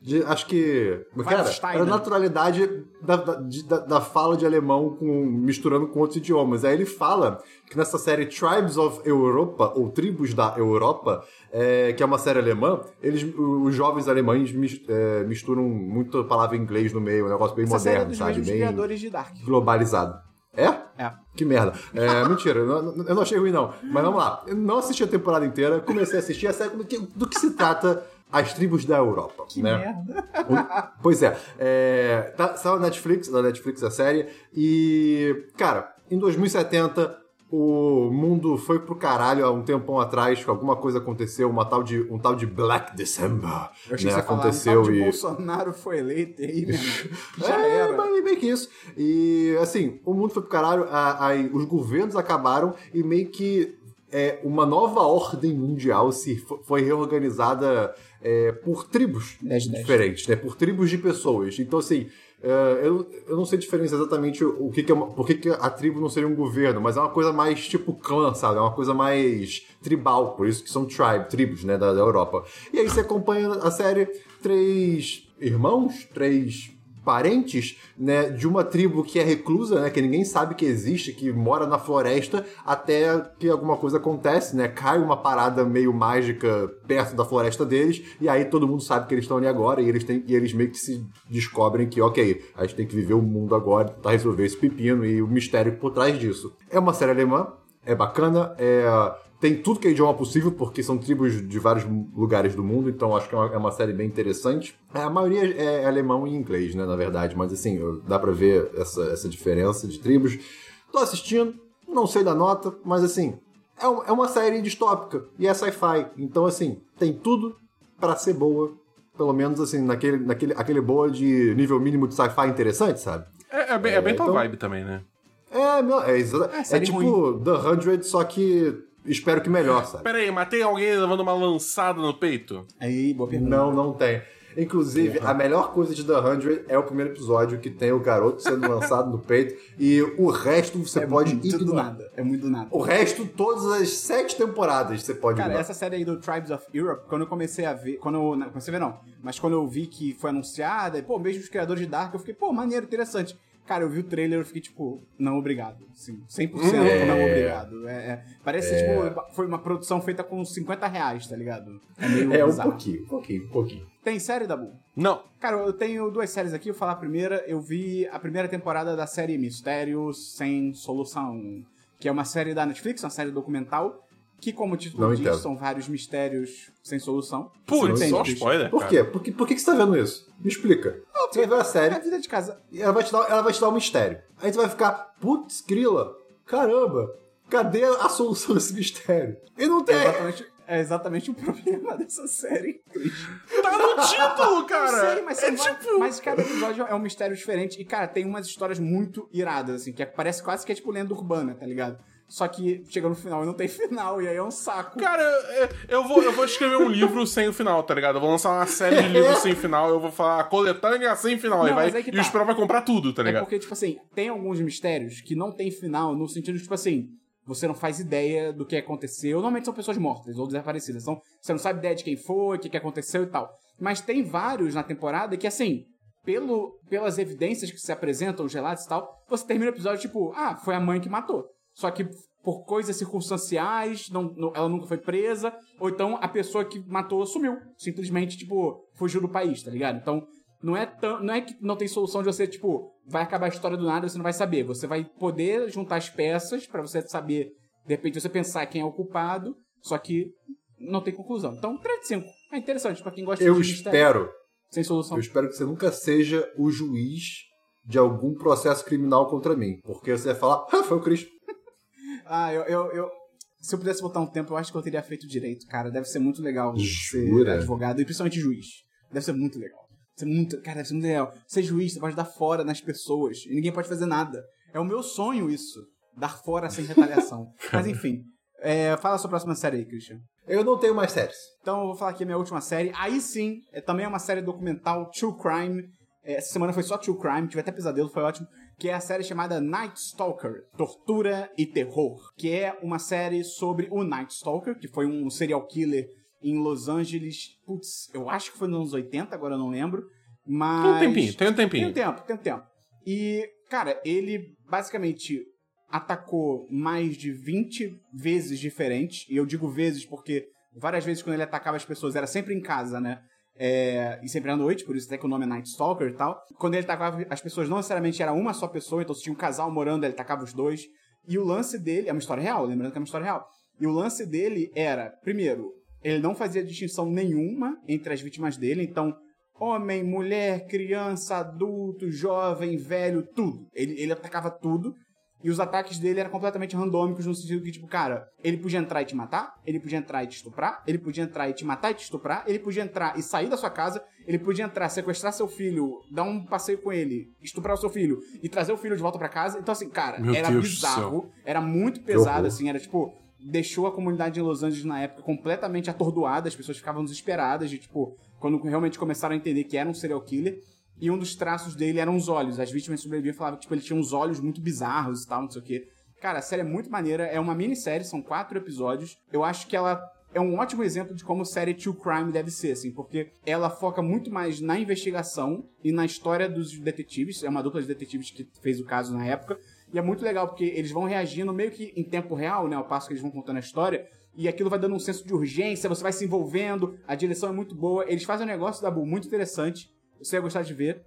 De acho que. Cara, era a né? naturalidade da, da, da- fala de alemão com, misturando com outros idiomas. Aí ele fala que nessa série Tribes of Europa, ou Tribos da Europa, é, que é uma série alemã, eles, os jovens alemães é, misturam muita palavra em inglês no meio, um negócio bem Essa série é moderno, dos sabe? Bem criadores de Dark. globalizado. É? É. Que merda. É, mentira, eu não, eu não achei ruim, não. Mas vamos lá. Eu não assisti a temporada inteira, comecei a assistir a série do que, do que se trata as tribos da Europa. Que né? merda. Pois é. é tá, saiu na Netflix, na Netflix a série. E, cara, em 2070, o mundo foi pro caralho há um tempão atrás, que alguma coisa aconteceu, uma tal de, um tal de Black December. Eu achei né? que você ia falar, aconteceu um e. Bolsonaro foi eleito aí, irmão. Já é, era. mas meio que isso. E, assim, o mundo foi pro caralho, a- aí os governos acabaram e meio que é, uma nova ordem mundial se fo- foi reorganizada é, por tribos Dez de dez. diferentes, né? Por tribos de pessoas. Então, assim, é, eu, eu não sei diferenciar exatamente o que, que é uma, por que, que a tribo não seria um governo, mas é uma coisa mais tipo clã, sabe? É uma coisa mais tribal, por isso que são tribe, tribos, né, da, da Europa. E aí você acompanha a série três irmãos, três parentes, né, de uma tribo que é reclusa, né, que ninguém sabe que existe, que mora na floresta, até que alguma coisa acontece, né, cai uma parada meio mágica perto da floresta deles, e aí todo mundo sabe que eles estão ali agora, e eles, têm, e eles meio que se descobrem que, ok, a gente tem que viver o mundo agora, tentar resolver esse pepino e o mistério por trás disso. É uma série alemã, é bacana, é, tem tudo que é idioma possível, porque são tribos de vários lugares do mundo, então acho que é uma, é uma série bem interessante. É, a maioria é alemão e inglês, né, na verdade, mas assim, dá pra ver essa, essa diferença de tribos. Tô assistindo, não sei da nota, mas assim, é, um- é uma série distópica e é sci-fi, então assim, tem tudo pra ser boa. Pelo menos, assim, naquele, naquele aquele boa de nível mínimo de sci-fi interessante, sabe? É, é bem, é bem tua então- vibe também, né? É, é, É, é, série tipo The 100, só que espero que melhor, sabe? Pera aí, matei alguém levando uma lançada no peito? Aí, boa pergunta. Não, não tem. Inclusive, a melhor coisa de The 100 é o primeiro episódio que tem o garoto sendo lançado no peito e o resto você é pode muito do ignorar. nada. É muito do nada. O resto, todas as sete temporadas, você pode Cara, essa série aí do Tribes of Europe, quando eu comecei a ver. Quando eu. Não, comecei a ver não. Mas quando eu vi que foi anunciada, e, pô, mesmo os criadores de Dark, eu fiquei, pô, maneiro, interessante. Cara, eu vi o trailer e fiquei, tipo, não obrigado. Sim, 100% É. não obrigado. É, é. parece que, tipo, foi uma produção feita com 50 reais, tá ligado? É meio É, um bizarro. pouquinho, um pouquinho, um pouquinho. Tem série, Dabu? Não. Cara, eu tenho duas séries aqui, eu vou falar a primeira. Eu vi a primeira temporada da série Mistérios Sem Solução, que é uma série da Netflix, uma série documental, que, como o título Não diz, entendo. são vários mistérios sem solução. Putz, só spoiler. Por cara. quê? Por, que, por que, que você tá vendo isso? Me explica. Você vai ver a É a série vida de casa. e ela vai te dar, ela vai te dar um mistério. Aí você vai ficar, putz, grila, caramba, cadê a solução desse mistério? E não É tem. exatamente, é exatamente o problema dessa série. Tá no título, cara! Sei, mas, é são va- tipo... mas cada episódio é um mistério diferente. E, cara, tem umas histórias muito iradas, assim, que é- parece quase que é tipo lenda urbana, tá ligado? Só que chega no final e não tem final, e aí é um saco. Cara, é, eu vou, eu vou escrever um livro sem o final, tá ligado? Eu vou lançar uma série de livros sem final, eu vou falar coletânea sem final. Não, e vai, aí que e o tá. Esperão vai comprar tudo, tá É ligado? porque, tipo assim, tem alguns mistérios que não tem final, no sentido de, tipo assim, você não faz ideia do que aconteceu. Normalmente são pessoas mortas ou desaparecidas. Então, você não sabe ideia de quem foi, o que, que aconteceu e tal. Mas tem vários na temporada que, assim, pelo, pelas evidências que se apresentam, os relatos e tal, você termina o episódio, tipo, ah, foi a mãe que matou. Só que por coisas circunstanciais, não, não- ela nunca foi presa, ou então a pessoa que matou sumiu. Simplesmente, tipo, fugiu do país, tá ligado? Então, não é, tão, não é que não tem solução de você, tipo, vai acabar a história do nada você não vai saber. Você vai poder juntar as peças pra você saber, de repente, você pensar quem é o culpado, só que não tem conclusão. Então, 3 de 5. É interessante pra quem gosta Eu de mistério, espero, Sem solução. eu espero que você nunca seja o juiz de algum processo criminal contra mim. Porque você vai falar, ah, foi o Cristo. Ah, eu, eu, eu- Se eu pudesse botar um tempo, eu acho que eu teria feito direito, cara. Deve ser muito legal ser Jura? advogado e principalmente juiz. Deve ser muito legal. Deve ser muito, cara, deve ser muito legal. Ser juiz, você pode dar fora nas pessoas e ninguém pode fazer nada. É o meu sonho isso. Dar fora sem retaliação. Mas enfim. É, fala a sua próxima série aí, Christian. Eu não tenho mais séries. Então eu vou falar aqui a minha última série. Aí sim, é também uma série documental, True Crime. É, Essa semana foi só True Crime, tive até pesadelo, foi ótimo. Que é a série chamada Night Stalker, Tortura e Terror. Que é uma série sobre o Night Stalker, que foi um serial killer em Los Angeles. Putz, eu acho que foi nos anos 80, agora eu não lembro. Mas. Tem um tempinho, tem um tempinho. Tem um tempo, tem um tempo. E, cara, ele basicamente atacou mais de 20 vezes diferentes. E eu digo vezes porque várias vezes quando ele atacava as pessoas era sempre em casa, né? É, e sempre à noite, por isso até que o nome é Night Stalker e tal. Quando ele atacava as pessoas, não necessariamente era uma só pessoa, então se tinha um casal morando, ele atacava os dois. E o lance dele, é uma história real, lembrando que é uma história real. E o lance dele era, primeiro, ele não fazia distinção nenhuma entre as vítimas dele, então homem, mulher, criança, adulto, jovem, velho, tudo. Ele, ele atacava tudo. E os ataques dele eram completamente randômicos, no sentido que, tipo, cara, ele podia entrar e te matar, ele podia entrar e te estuprar, ele podia entrar e te matar e te estuprar, ele podia entrar e sair da sua casa, ele podia entrar, sequestrar seu filho, dar um passeio com ele, estuprar o seu filho e trazer o filho de volta pra casa. Então, assim, cara, Meu era Deus bizarro, era muito pesado, assim, era tipo. Deixou a comunidade de Los Angeles na época completamente atordoada, as pessoas ficavam desesperadas de, tipo, quando realmente começaram a entender que era um serial killer. E um dos traços dele eram os olhos. As vítimas sobreviviam falavam que tipo, ele tinha uns olhos muito bizarros e tal, não sei o quê. Cara, a série é muito maneira. É uma minissérie, são quatro episódios. Eu acho que ela é um ótimo exemplo de como série True Crime deve ser, assim, porque ela foca muito mais na investigação e na história dos detetives. É uma dupla de detetives que fez o caso na época. E é muito legal, porque eles vão reagindo meio que em tempo real, né? Ao passo que eles vão contando a história. E aquilo vai dando um senso de urgência, você vai se envolvendo, a direção é muito boa. Eles fazem um negócio, Dabu, muito interessante. Você ia gostar de ver.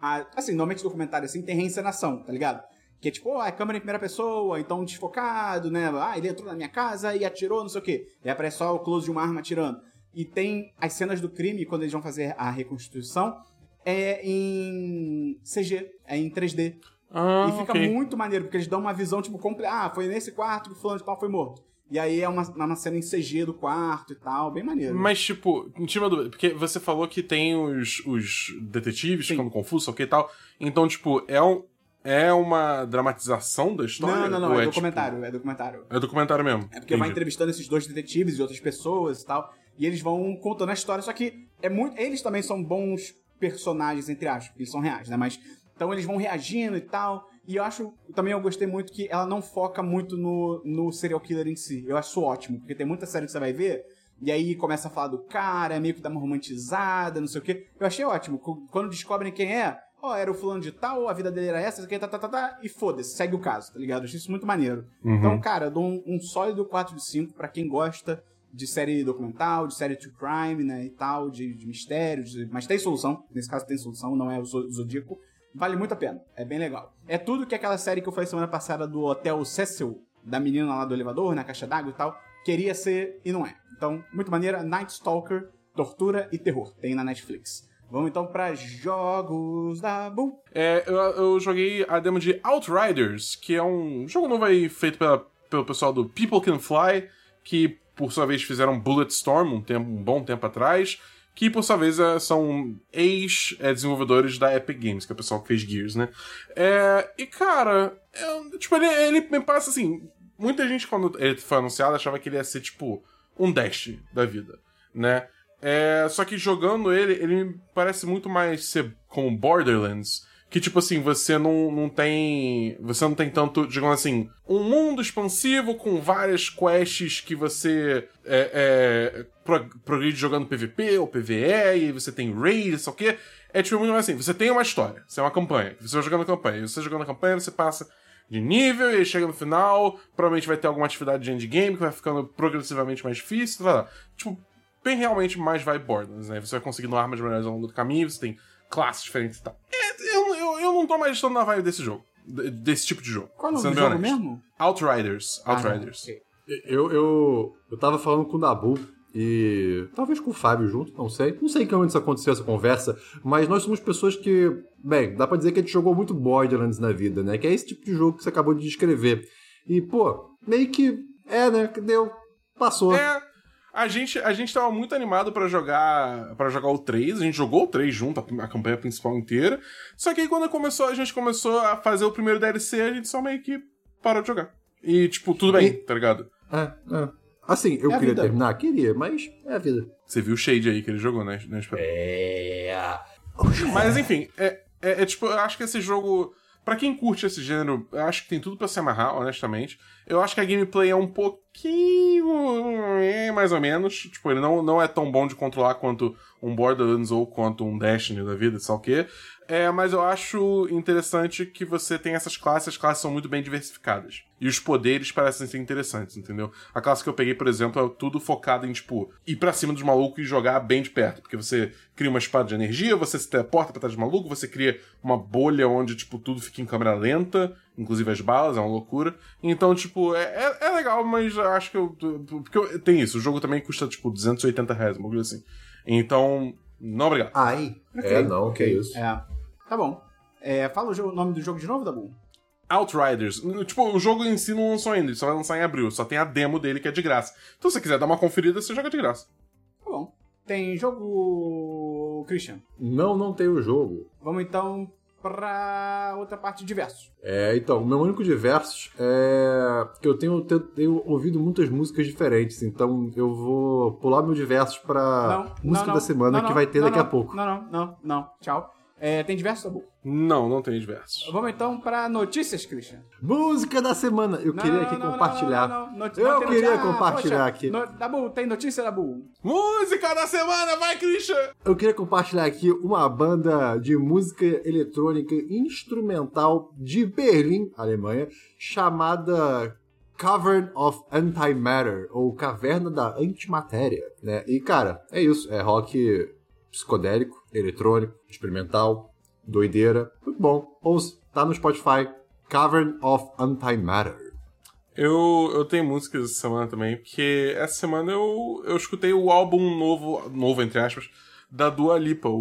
Ah, assim, normalmente documentário assim tem reencenação, tá ligado? Que é tipo, ó, é câmera em primeira pessoa, então desfocado, né? Ah, ele entrou na minha casa e atirou, não sei o quê. E aparece só o close de uma arma atirando. E tem as cenas do crime, quando eles vão fazer a reconstituição, é em CG, é em 3D. Ah, e fica ok. muito maneiro, porque eles dão uma visão, tipo, completa. Ah, foi nesse quarto que o fulano de tal foi morto. E aí é uma, uma cena em CG do quarto e tal, bem maneiro. Mas, tipo, tira uma dúvida, porque você falou que tem os, os detetives Sim. ficando confusos, ok e tal. Então, tipo, é, um, é uma dramatização da história? não, não, não, é, tipo- documentário, é documentário. É documentário mesmo. É porque vai Entendi. entrevistando esses dois detetives e outras pessoas e tal. E eles vão contando a história, só que é muito. Eles também são bons personagens, entre aspas, porque eles são reais, né? Mas. Então eles vão reagindo e tal. E eu acho. Também eu gostei muito que ela não foca muito no, no serial killer em si. Eu acho ótimo, porque tem muita série que você vai ver. E aí começa a falar do cara, meio que dá uma romantizada, não sei o quê. Eu achei ótimo. Qu- Quando descobrem quem é, ó, era o fulano de tal, a vida dele era essa, tá, tá, tá, tá, e foda-se, segue o caso, tá ligado? Eu achei isso muito maneiro. Então, cara, eu dou um, um sólido 4 de 5 pra quem gosta de série documental, de série true crime, né, e tal, de, de mistério, de- mas tem solução. Nesse caso tem solução, não é o Zo- Zodíaco. Vale muito a pena, é bem legal. É tudo que aquela série que eu falei semana passada do Hotel Cecil, da menina lá do elevador, na caixa d'água e tal, queria ser e não é. Então, muito maneira, Night Stalker, tortura e terror, tem na Netflix. Vamos então pra jogos da Boom. É, eu, eu joguei a demo de Outriders, que é um jogo novo aí feito pela, pelo pessoal do People Can Fly, que por sua vez fizeram Bulletstorm um, tempo, um bom tempo atrás, que por sua vez é, são ex-desenvolvedores da Epic Games, que é o pessoal que fez Gears, né? É, e cara, eu- tipo, ele, ele me passa assim. Muita gente, quando ele foi anunciado, achava que ele ia ser tipo um Dash da vida, né? É, só que jogando ele, ele me parece muito mais ser como Borderlands. Que, tipo assim, você não, não tem. Você não tem tanto, digamos assim, um mundo expansivo com várias quests que você é, é, pro- progride jogando PVP ou PVE, e você tem raid, sei o quê. É tipo muito mais assim, você tem uma história, você é uma campanha, você vai jogando a campanha, e você jogando a campanha, você passa de nível, e chega no final, provavelmente vai ter alguma atividade de endgame que vai ficando progressivamente mais difícil, tá lá. Tipo, bem realmente mais vai Borderlands, né? Você vai conseguindo armas melhores ao longo do caminho, você tem classes diferentes e tal. É, não tô mais estando na vibe desse jogo. de- Desse tipo de jogo. Qual é o nome do jogo honesto. mesmo? Outriders. Outriders. Ah. Eu, eu, eu tava falando com o Dabu e talvez com o Fábio junto, não sei. Não sei que momento isso aconteceu, essa conversa, mas nós somos pessoas que, bem, dá pra dizer que a gente jogou muito Borderlands na vida, né? Que é esse tipo de jogo que você acabou de descrever. E, pô, meio que é, né? Que deu, passou. É. A gente, a gente tava muito animado pra jogar para jogar o 3, a gente jogou o 3 junto, a, a campanha principal inteira. Só que aí quando começou, a gente começou a fazer o primeiro DLC, a gente só meio que parou de jogar. E, tipo, tudo bem, E- tá ligado? É, é. Assim, eu É queria vida. terminar, queria, mas é a vida. Você viu o Shade aí que ele jogou, né? né? É. Mas enfim, é, é, é tipo, eu acho que esse jogo. Pra quem curte esse gênero, eu acho que tem tudo pra se amarrar, honestamente. Eu acho que a gameplay é um pouquinho. é, mais ou menos. Tipo, ele não, não é tão bom de controlar quanto um Borderlands ou quanto um Destiny da vida, sei o quê. É, mas eu acho interessante que você tem essas classes, as classes são muito bem diversificadas. E os poderes parecem ser interessantes, entendeu? A classe que eu peguei, por exemplo, é tudo focado em, tipo, ir pra cima dos malucos e jogar bem de perto. Porque você cria uma espada de energia, você se teleporta pra trás do maluco, você cria uma bolha onde, tipo, tudo fica em câmera lenta, inclusive as balas, é uma loucura. Então, tipo, é, é, é legal, mas eu acho que eu. Porque eu- tem isso, o jogo também custa, tipo, 280 reais, uma coisa assim. Então, não obrigado. Ai. É, não, que isso. É. Tá bom. É, fala o, jogo- o nome do jogo de novo, Dabu? Outriders. Tipo, o jogo em si não lançou ainda, ele só vai lançar em abril. Só tem a demo dele que é de graça. Então, se você quiser dar uma conferida, você joga de graça. Tá bom. Tem jogo. Christian. Não, não tem o jogo. Vamos então pra outra parte de versos. É, então, o meu único diversos é que eu tenho, tenho, tenho ouvido muitas músicas diferentes, então eu vou pular meu diversos pra música da semana não, que não, vai ter não, daqui a não, pouco. Não, não, não, não. Tchau. É, tem diversos, Dabu? Não, não tem diversos. Vamos então pra notícias, Christian. Música da semana! Eu Não, queria aqui não, compartilhar. não, não, Eu queria. Ah, compartilhar poxa, aqui. no- Dabu, tem notícia, Dabu? Música da semana, vai, Christian! Eu queria compartilhar aqui uma banda de música eletrônica instrumental de Berlim, Alemanha, chamada Cavern of Antimatter, ou Caverna da Antimatéria, né? E, cara, é isso. É rock psicodélico, eletrônico, experimental, doideira. Muito bom. Ouça, tá no Spotify. Cavern of Antimatter. Eu, eu tenho músicas essa semana também, porque essa semana eu, eu escutei o álbum novo, novo entre aspas, da Dua Lipa, o,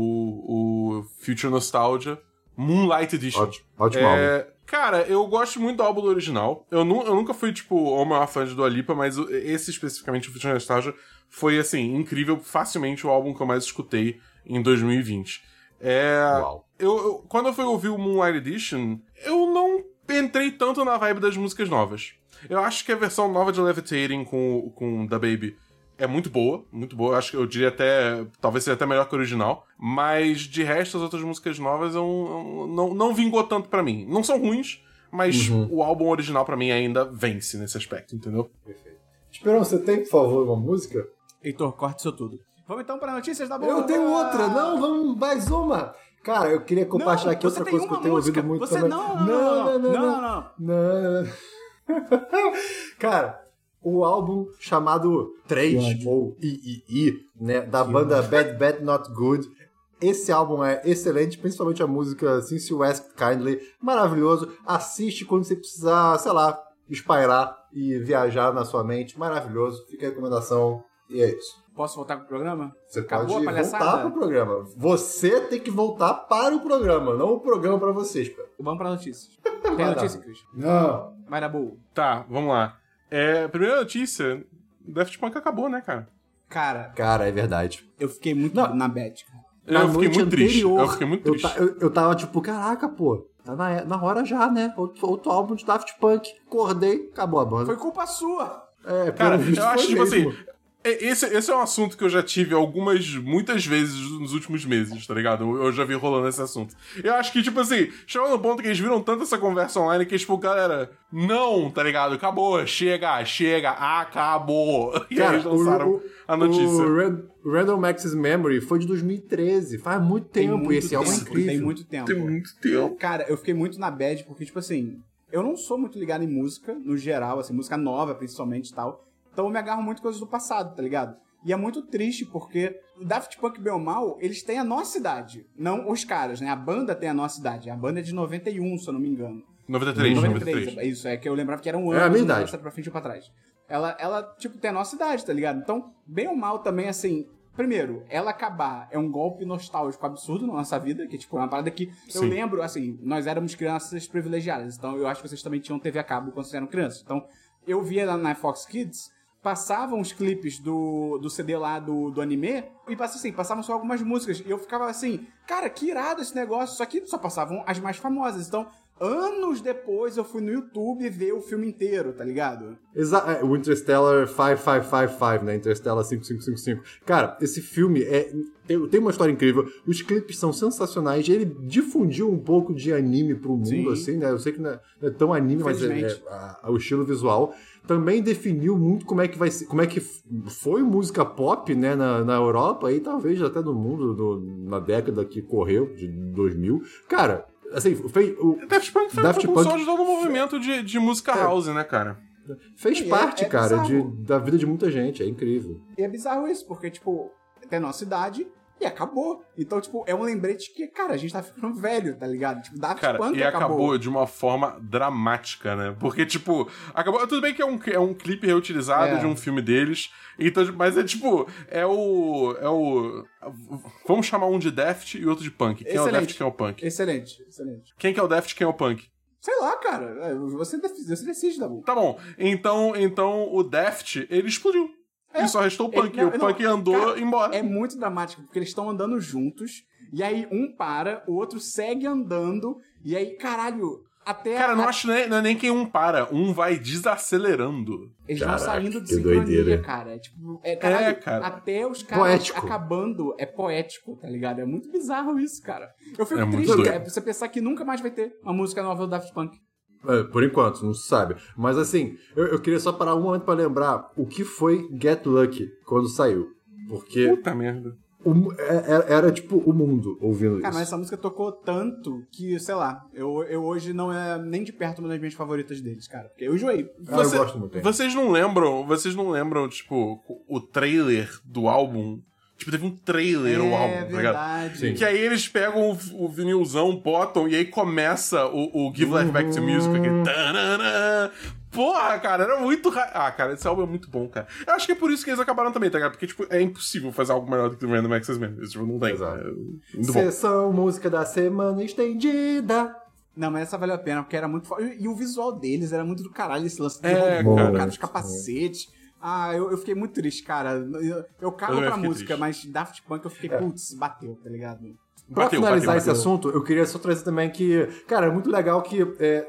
o Future Nostalgia. Moonlight Edition. Ótimo, ótimo álbum. É, cara, eu gosto muito do álbum do original. Eu, nu- eu nunca fui, tipo, o maior fã de Dua Lipa, mas esse especificamente, o Future Nostalgia, foi, assim, incrível. Facilmente o álbum que eu mais escutei em 2020. É, Uau. eu, eu- quando eu fui ouvir o Moonlight Edition, eu não entrei tanto na vibe das músicas novas. Eu acho que a versão nova de Levitating com, com Da Baby é muito boa, muito boa. Eu acho que eu diria até. Talvez seja até melhor que o original. Mas de resto, as outras músicas novas eu, eu não, não vingou tanto pra mim. Não são ruins, mas o álbum original pra mim ainda vence nesse aspecto, entendeu? Esperão, você tem, por favor, uma música? Heitor, corte isso tudo. Vamos então para notícias da boa. Eu tenho outra, não, vamos, mais uma. Cara, eu queria compartilhar aqui outra coisa que eu tenho música. ouvido muito Você também. não, não, não, não, não, não. não, não. Cara, o álbum chamado 3, ou III, né, da banda Bad Bad Not Good. Esse álbum é excelente, principalmente a música Since You Ask Kindly, maravilhoso. Assiste quando você precisar, sei lá, espairar e viajar na sua mente, maravilhoso. Fica a recomendação e é isso. Posso voltar pro programa? Você Acabou pode a palhaçada? voltar pro programa. Você tem que voltar para o programa, não o programa para você, espera. Vamos para notícias. Tem notícia. Cris? Não. Vai dar boa. Tá, vamos lá. É, primeira notícia: Daft Punk acabou, né, cara? Cara, Cara, é verdade. eu fiquei muito Não. na bad, cara. Na eu fiquei noite muito triste. anterior, Eu fiquei muito eu, triste. eu, eu tava tipo, caraca, pô, tá na, na hora já, né? Outro, outro álbum de Daft Punk. Acordei, acabou a banda. Foi culpa sua. É, Cara, eu acho, foi tipo mesmo. assim. É- Esse, esse é um assunto que eu já tive algumas, muitas vezes nos últimos meses, tá ligado? Eu, eu já vi rolando esse assunto. Eu acho que, tipo assim, chegou no ponto que eles viram tanto essa conversa online que, tipo, galera, não, tá ligado? Acabou, chega, chega, acabou. E aí Cara, eles lançaram o, a notícia. O Ran- Random Access Memory foi de 2013, faz muito tempo, muito esse álbum é tempo, incrível. Tem muito tempo. Tem muito tempo. Cara, eu fiquei muito na bad porque, tipo assim, eu não sou muito ligado em música, no geral, assim, música nova, principalmente e tal. Então eu me agarro muito coisas do passado, tá ligado? E é muito triste porque o Daft Punk, bem ou mal, eles têm a nossa idade. Não os caras, né? A banda tem a nossa idade. A banda é de 91, se eu não me engano. 93, 93. 93. Isso, é que eu lembrava que era um É ano. a minha idade. pra frente ou pra trás. Ela, ela, tipo, tem a nossa idade, tá ligado? Então, bem ou mal também, assim... Primeiro, ela acabar é um golpe nostálgico absurdo na nossa vida, que, tipo, é uma parada que eu Sim. lembro, assim, nós éramos crianças privilegiadas, então eu acho que vocês também tinham TV a cabo quando vocês eram crianças. Então, eu via na Fox Kids, passavam os clipes do, do CD lá do, do anime, e passa assim, passavam só algumas músicas, e eu ficava assim, cara, que irado esse negócio, só que só passavam as mais famosas, então... Anos depois eu fui no YouTube ver o filme inteiro, tá ligado? Exa é, o Interstellar 5555, né? Interstellar 5555. Cara, esse filme é tem, uma história incrível. Os clipes são sensacionais. Ele difundiu um pouco de anime pro mundo, Sim. assim, né? Eu sei que não é, não é tão anime, mas é, é a- o estilo visual. Também definiu muito como é que vai ser, como é que foi música pop, né, na, na Europa e talvez até no mundo no- na década que correu, de 2000. Cara, assim, fez, o, Daft Punk foi Daft um Punk- de todo o movimento de, de música house, né, cara? fez E é- parte, é cara, de, da vida de muita gente. É incrível. E é bizarro isso, porque, tipo, tem a nossa idade e acabou. Então, tipo, é um lembrete que, cara, a gente tá ficando velho, tá ligado? Tipo, Daft Cara, Punk e acabou. acabou. de uma forma dramática, né? Porque, tipo, acabou. Tudo bem que é um, é um clipe reutilizado É. de um filme deles. Então, mas é tipo, é o. É o. Vamos chamar um de Daft e outro de Punk. Quem é o Excelente. Daft quem é o Punk? Excelente, excelente. Quem que é o Daft quem é o Punk? Sei lá, cara. é, Você decide, você decide Dabu. Tá bom. Então, então o Daft, ele explodiu. É. E só restou o Ele- Punk. não, o não, Punk andou cara, embora. É muito dramático, porque eles estão andando juntos, e aí um para, o outro segue andando, e aí, caralho, até. Cara, não a- acho nem, não é nem que um para, um vai desacelerando. Eles Caraca, vão saindo de sincronia, doideira. cara. É tipo, é, caralho, cara. até os caras Poético. acabando é poético, tá ligado? É muito bizarro isso, cara. Eu fico É triste, doido. cara, você pensar que nunca mais vai ter uma música nova do Daft Punk. É, por enquanto, não se sabe. Mas assim, eu, eu queria só parar um momento pra lembrar o que foi Get Lucky quando saiu. Porque Puta merda. o mu- é- era, era, tipo o mundo ouvindo Cara, mas isso. essa música tocou tanto que, sei lá, eu, eu hoje não é nem de perto uma das minhas favoritas deles, cara. Porque eu enjoei. Ah, eu gosto muito. Vocês não lembram, vocês não lembram, tipo, o trailer do álbum? Tipo, teve um trailer o álbum, é tá ligado? verdade. Sim. Que aí eles pegam o, o vinilzão, botam, e aí começa o, o Give Life Back to Music, aquele tanana. Porra, cara, era muito. Ra... Ah, cara, esse álbum é muito bom, cara. Eu acho que é por isso que eles acabaram também, tá ligado? Porque, tipo, é impossível fazer algo melhor do que o Random Access Memories. Tipo, não tem. Exato. É. Sessão música da semana estendida. Não, mas essa valeu a pena, porque era muito foda. E o visual deles era muito do caralho, esse lance É, robô, cara. cara, os capacetes. Ah, eu, eu fiquei muito triste, cara. Eu, eu cago pra música, triste. mas Daft Punk eu fiquei, putz, bateu, tá ligado? Pra Bateu, finalizar bateu, esse bateu. assunto, eu queria só trazer também que, cara, é muito legal que é,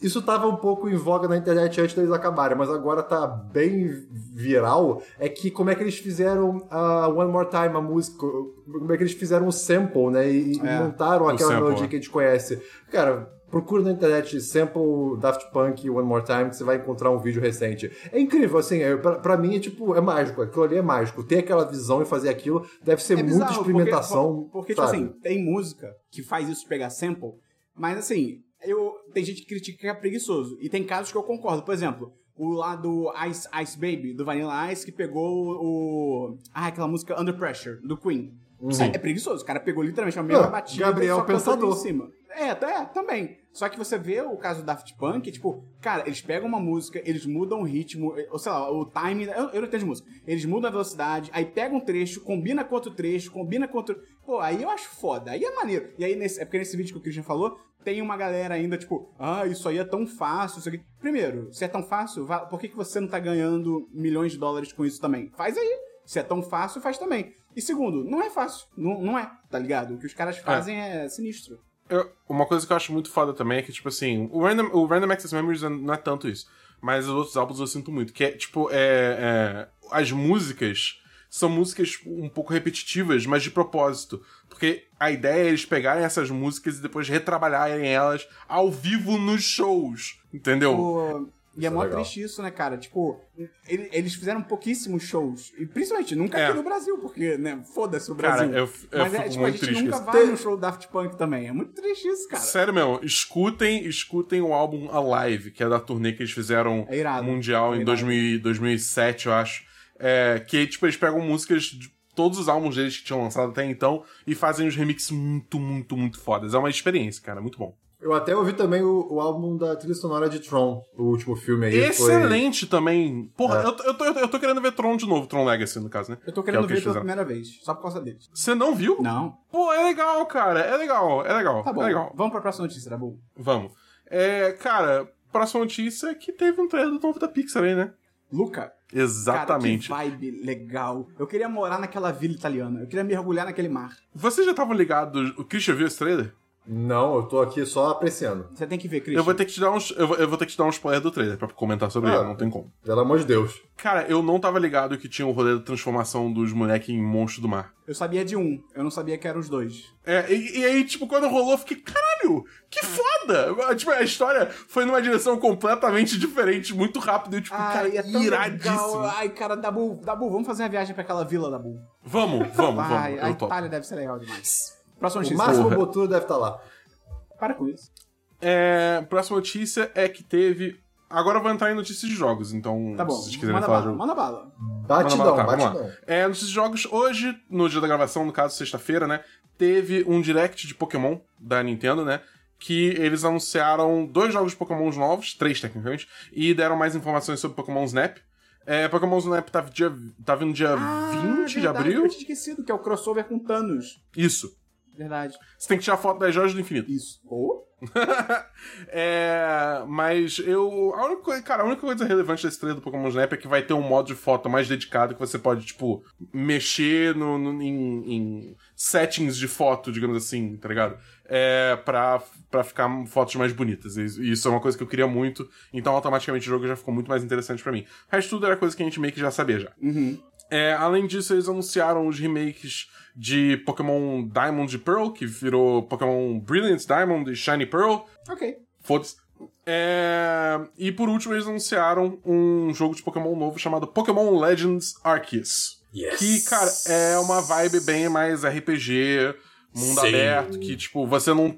isso tava um pouco em voga na internet antes deles acabarem, mas agora tá bem viral. É que como é que eles fizeram a One More Time, a música, como é que eles fizeram o sample, né? E, e É, montaram aquela sample, melodia é. que a gente conhece. Cara. Procura na internet sample Daft Punk One More Time que você vai encontrar um vídeo recente. É incrível, assim, é, pra, pra mim é tipo, é mágico. Aquilo ali é mágico. Ter aquela visão e fazer aquilo deve ser É muita bizarro, experimentação. Porque, porque tipo assim, tem música que faz isso pegar sample, mas assim, eu, tem gente que critica que é preguiçoso. E tem casos que eu concordo. Por exemplo, o lá do Ice Ice Baby, do Vanilla Ice, que pegou o. Ah, aquela música Under Pressure, do Queen. É, é preguiçoso. O cara pegou literalmente a mesma batida Gabriel e Pensador. em cima. É, é, também. Só que você vê o caso do Daft Punk, tipo, cara, eles pegam uma música, eles mudam o ritmo, ou sei lá, o time, eu, eu não entendo de música. Eles mudam a velocidade, aí pega um trecho, combina com outro trecho, combina com outro. Pô, aí eu acho foda, aí é maneiro. E aí, nesse, é porque nesse vídeo que o Christian falou, tem uma galera ainda, tipo, ah, isso aí é tão fácil, isso aqui. Primeiro, se é tão fácil, por que, que você não tá ganhando milhões de dólares com isso também? Faz aí. Se é tão fácil, faz também. E segundo, não é fácil. Não, não é, tá ligado? O que os caras fazem é sinistro. Eu- uma coisa que eu acho muito foda também é que, tipo assim, o Random, o Random Access Memories não é tanto isso. Mas os outros álbuns eu sinto muito. Que é, tipo, é, é, as músicas são músicas um pouco repetitivas, mas de propósito. Porque a ideia é eles pegarem essas músicas e depois retrabalharem elas ao vivo nos shows. Entendeu? E é Isso é mó legal. triste isso, né, cara? Tipo, ele- eles fizeram pouquíssimos shows. E principalmente, nunca É. aqui no Brasil, porque, né, foda-se o Cara, Brasil. eu- eu Mas é, tipo, muito a gente nunca com vai isso. no show do Daft Punk também. É muito triste isso, cara. Sério mesmo, escutem, escutem o álbum Alive, que é da turnê que eles fizeram É irado. mundial É em irado. 2000, 2007, eu acho. É, que, tipo, eles pegam músicas de todos os álbuns deles que tinham lançado até então e fazem uns remixes muito, muito, muito fodas. É uma experiência, cara, muito bom. Eu até ouvi também o, o álbum da trilha sonora de Tron, o último filme aí. foi- Excelente também. Porra, É. eu, eu, tô, eu tô querendo ver Tron de novo, Tron Legacy, no caso, né? Eu tô Que é querendo que ver eles pela primeira vez, só por causa deles. Você não viu? Não. Pô, é legal, cara. É legal, é legal. Tá bom. É legal. Vamos pra próxima notícia, tá bom? Vamos. É, cara, próxima notícia é que teve um trailer do novo da Pixar aí, né? Luca, Exatamente. cara, que vibe legal. Eu queria morar naquela vila italiana. Eu queria mergulhar naquele mar. Vocês já estavam ligados? O Christian viu esse trailer? Não, eu tô aqui só apreciando. Você tem que ver, Christian. Eu vou ter que te dar uns. Eu vou, eu vou ter que te dar um spoiler do trailer pra comentar sobre Ah. ele, não tem como. Pelo amor de Deus. Cara, eu não tava ligado que tinha o rolê da transformação dos moleques em monstro do mar. Eu sabia de um, eu não sabia que eram os dois. É, e, e aí, tipo, quando rolou, eu fiquei, caralho, que foda! Tipo, a história foi numa direção completamente diferente, muito rápido, e tipo, cara, Ai, é tão iradíssimo. legal. Ai, cara, Dabu, Dabu, vamos fazer uma viagem pra aquela vila, Dabu. Vamos, vamos, Ai, vamos. a. Itália deve ser legal demais. Próxima O notícia. Máximo Botura deve estar lá. Para com isso. É, próxima notícia é que teve. Agora eu vou entrar em notícias de jogos, então. Tá bom, Se vocês quiserem manda falar bala, de- manda bala. Batidão, Manda bala, tá, vamos batidão. lá. É, notícias de jogos, hoje, no dia da gravação, no caso, sexta-feira, né? Teve um direct de Pokémon da Nintendo, né? Que eles anunciaram dois jogos de Pokémon novos, três tecnicamente, e deram mais informações sobre Pokémon Snap. É, Pokémon Snap tá, dia, tá vindo dia 20 de Ah, verdade, abril. Eu tinha esquecido que é o crossover com Thanos. Isso. Verdade. Você tem que tirar foto das joias do infinito. Isso. Ou? é, mas eu. A única, coisa- cara, a única coisa relevante desse trailer do Pokémon Snap é que vai ter um modo de foto mais dedicado que você pode, tipo, mexer no, no- em, em settings de foto, digamos assim, tá ligado? É, pra, pra ficar fotos mais bonitas. E isso é uma coisa que eu queria muito, então automaticamente o jogo já ficou muito mais interessante pra mim. O resto tudo era coisa que a gente meio que já sabia já. Uhum. É, além disso, eles anunciaram os remakes de Pokémon Diamond e Pearl, que virou Pokémon Brilliant Diamond e Shiny Pearl. Ok. Foda-se. É, E por último, eles anunciaram um jogo de Pokémon novo chamado Pokémon Legends Arceus. Yes. Que, cara, é uma vibe bem mais RPG, mundo Sim. aberto, que, tipo, você não.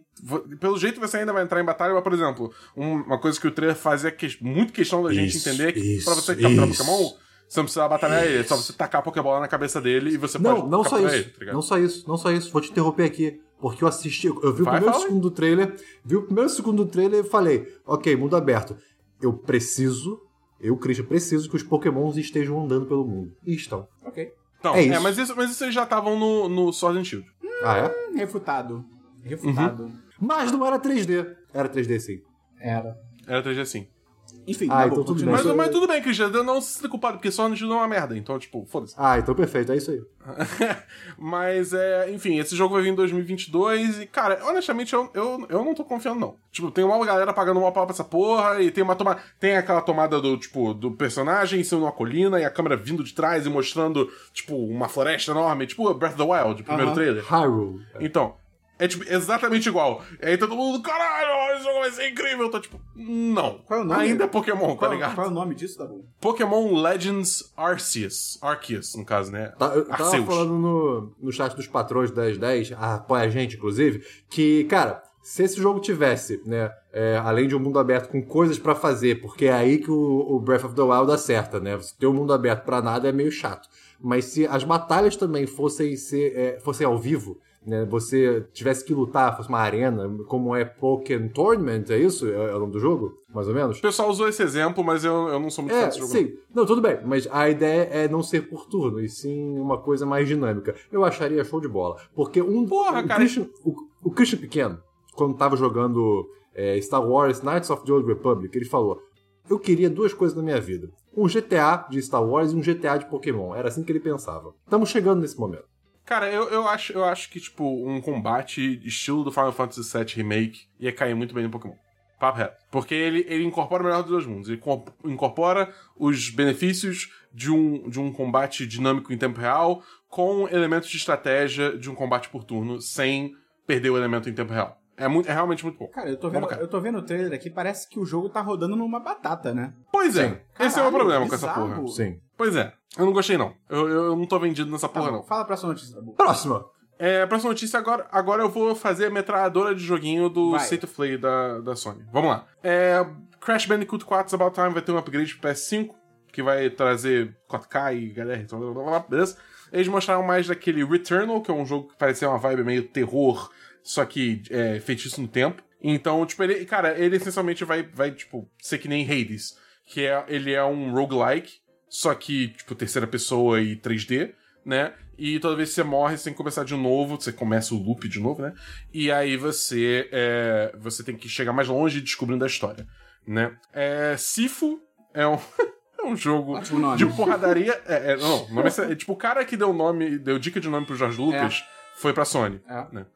Pelo jeito você ainda vai entrar em batalha, mas, por exemplo, um- uma coisa que o trailer fazia que, muito questão da gente Isso, entender é que isso, pra você capturar isso. Pokémon, você não precisa batalhar ele, é só você tacar a Pokébola na cabeça dele e você Não, pode não só isso. ele, tá não só isso, não só isso. Vou te interromper aqui. Porque eu assisti, eu vi o Vai, primeiro e o fala aí. segundo trailer, vi o primeiro e o segundo trailer e falei, ok, mundo aberto. eu preciso, eu, Christian, preciso que os pokémons estejam andando pelo mundo. E estão. Ok. Então, É é, isso. mas, isso, mas isso eles já estavam no, no Sword and Shield. Ah, é? Refutado. Refutado. Mas não era 3D. Era 3D, sim. Era. Era 3G assim. Enfim, Ah, então bom, tudo continua. Mas, mas tudo bem, Christian, eu não se sinta culpado, porque and Shield é uma merda. Então, tipo, foda-se. Ah, então perfeito, é isso aí. Mas, é, enfim, esse jogo vai vir em 2022 e, cara, honestamente, eu, eu, eu não tô confiando, não. Tipo, tem uma galera pagando uma pau pra essa porra e tem uma tomada. Tem aquela tomada do, tipo, do personagem em cima de uma colina e a câmera vindo de trás e mostrando, tipo, uma floresta enorme, tipo Breath of the Wild, o primeiro Aham. trailer. Hyrule. Então, é tipo, exatamente igual. E aí todo mundo, caralho, esse jogo vai ser incrível. Eu tô tipo, não. Qual é o nome? Ainda é Pokémon, tá Qual, ligado? qual é o nome disso, tá bom? Pokémon Legends Arceus. Arceus, no caso, né? Tá, eu tava Arceus. falando no, no chat dos patrões 1010, apoia a gente, inclusive, que, cara, se esse jogo tivesse, né, é, além de um mundo aberto com coisas pra fazer, porque é aí que o, o Breath of the Wild acerta, né? Você ter um mundo aberto pra nada é meio chato. Mas se as batalhas também fossem, ser, é, fossem ao vivo, né, você tivesse que lutar, fosse uma arena, como é Pokémon Tournament, é isso? É, é o nome do jogo? Mais ou menos? O pessoal usou esse exemplo, mas eu, eu não sou muito fã É, desse jogo. sim. Não, tudo bem, mas a ideia é não ser por turno, e sim uma coisa mais dinâmica. Eu acharia show de bola. Porque um. Porra, o cara. Christian, o, o Christian Pequeno, quando tava jogando é, Star Wars Knights of the Old Republic, ele falou: Eu queria duas coisas na minha vida. Um GTA de Star Wars e um GTA de Pokémon. Era assim que ele pensava. Estamos chegando nesse momento. Cara, eu, eu, acho, eu acho que, tipo, um combate estilo do Final Fantasy VII Remake ia cair muito bem no Pokémon. Papo reto. Porque ele, ele incorpora o melhor dos dois mundos. Ele co- incorpora os benefícios de um, de um combate dinâmico em tempo real com elementos de estratégia de um combate por turno, sem perder o elemento em tempo real. É, muito, é realmente muito bom. Cara, eu tô, vendo, Vamos, eu tô vendo o trailer aqui, parece que o jogo tá rodando numa batata, né? Pois é, esse é o meu problema com essa bizarro. porra. Sim. Pois é, eu não gostei não. Eu, eu não tô vendido nessa Tá porra bom, não. Fala a próxima notícia, tá bom? Próxima! É, a próxima notícia agora, agora eu vou fazer a metralhadora de joguinho do Vai. State of Play da, da Sony. Vamos lá. É, Crash Bandicoot 4 About Time vai ter um upgrade pro PS5, que vai trazer 4K e HDR, então, blá, blá, blá, beleza? Eles mostraram mais daquele Returnal, que é um jogo que parecia uma vibe meio terror, só que é, feitiço no tempo. Então, tipo, ele, cara, ele essencialmente vai, vai, tipo, ser que nem Hades, que é, ele é um roguelike, só que, tipo, terceira pessoa e 3D, né? E toda vez que você morre, você tem que começar de novo, você começa o loop de novo, né? E aí você, é, você tem que chegar mais longe descobrindo a história, né? É, Sifu é um, é um jogo de porradaria. É, é, não, nome é, é tipo, o cara que deu nome, deu dica de nome pro Jorge Lucas foi pra Sony. É. Né?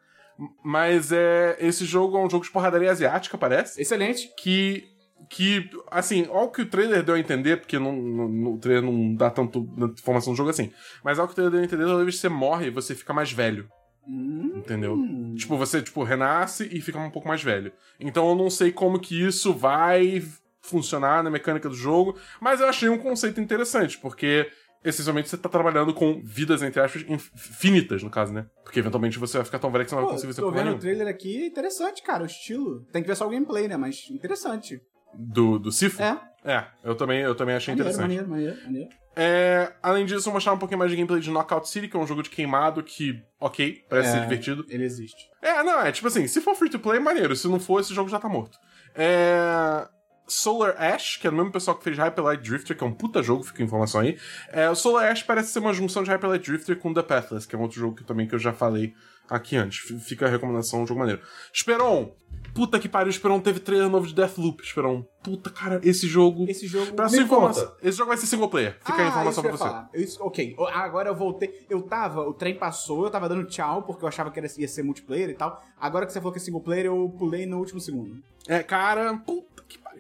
Mas é, esse jogo é um jogo de porradaria asiática, parece Excelente. que que assim, olha o que o trailer deu a entender, porque não, no trailer não dá tanto informação do jogo assim. Mas olha o que o trailer deu a entender, toda vez que você morre, você fica mais velho. Hum. Entendeu? Tipo, você tipo renasce e fica um pouco mais velho. Então eu não sei como que isso vai funcionar na mecânica do jogo, mas eu achei um conceito interessante, porque essencialmente você tá trabalhando com vidas entre aspas infinitas, no caso, né? Porque eventualmente você vai ficar tão velho que você não vai conseguir ser tô vendo o trailer aqui, interessante, cara, o estilo. Tem que ver só o gameplay, né? Mas interessante. do do Sifu. É. É, eu também eu também achei Maneiro, interessante. maneiro, maneiro, maneiro. É, além disso, vou mostrar um pouquinho mais de gameplay de Knockout City, que é um jogo de queimado que, ok, parece É. ser divertido. Ele existe. É, não, é tipo assim, se for free to play, maneiro. Se não for, esse jogo já tá morto. É. Solar Ash, que é o mesmo pessoal que fez Hyper Light Drifter, que é um puta jogo, fica a informação aí. É, o Solar Ash parece ser uma junção de Hyper Light Drifter com The Pathless, que é um outro jogo que, também que eu já falei aqui antes. Fica a recomendação, um jogo maneiro. Esperon! Puta que pariu, Esperon teve trailer novo de Deathloop, Esperon. Puta, cara, esse jogo... Esse jogo. Pra sua informação, conta. esse jogo vai ser single player. Fica ah, a informação pra você. falar. Isso, ok, agora eu voltei. Eu tava, o trem passou, eu tava dando tchau, porque eu achava que ia ser multiplayer e tal. Agora que você falou que é single player, eu pulei no último segundo. É, cara, puta.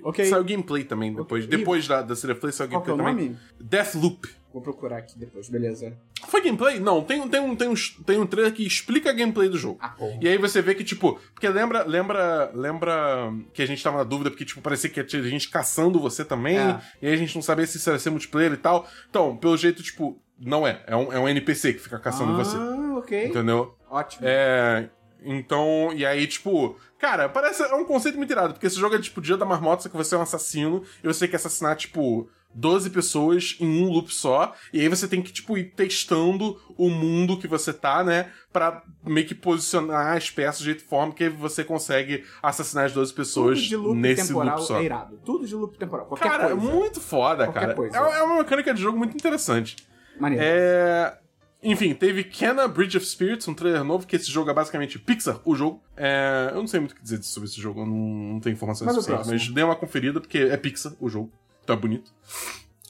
Ok. Saiu gameplay também depois. Ok. Depois da, da City of Play saiu Qual que é gameplay o também. nome? Deathloop. Vou procurar aqui depois, beleza. Foi gameplay? Não, tem, um- tem, um, tem, um, tem um trailer que explica a gameplay do jogo. Ah. E aí você vê que, tipo, porque lembra, lembra, lembra que a gente tava na dúvida, porque, tipo, parecia que tinha gente caçando você também, É. e aí a gente não sabia se isso ia ser multiplayer e tal. Então, pelo jeito, tipo, não é. É um, é um NPC que fica caçando você. Ah, ok. Entendeu? Ótimo. É. Então, e aí, tipo, cara, parece é um conceito muito irado, porque esse jogo é tipo dia da marmota, só que você é um assassino e você tem que assassinar, tipo, 12 pessoas em um loop só, e aí você tem que, tipo, ir testando o mundo que você tá, né? Pra meio que posicionar as peças de forma que você consegue assassinar as 12 pessoas Tudo de loop nesse temporal loop só. é irado. Tudo de loop temporal. Qualquer Cara, é coisa. muito foda, Qualquer cara. coisa. É, é uma mecânica de jogo muito interessante. Maneiro. É. Enfim, teve Kenna Bridge of Spirits, um trailer novo, que esse jogo é basicamente Pixar, o jogo. É, eu não sei muito o que dizer sobre esse jogo, eu não, não tenho informações Mas suficientes, mas dê uma conferida, porque é Pixar, o jogo. Então é bonito.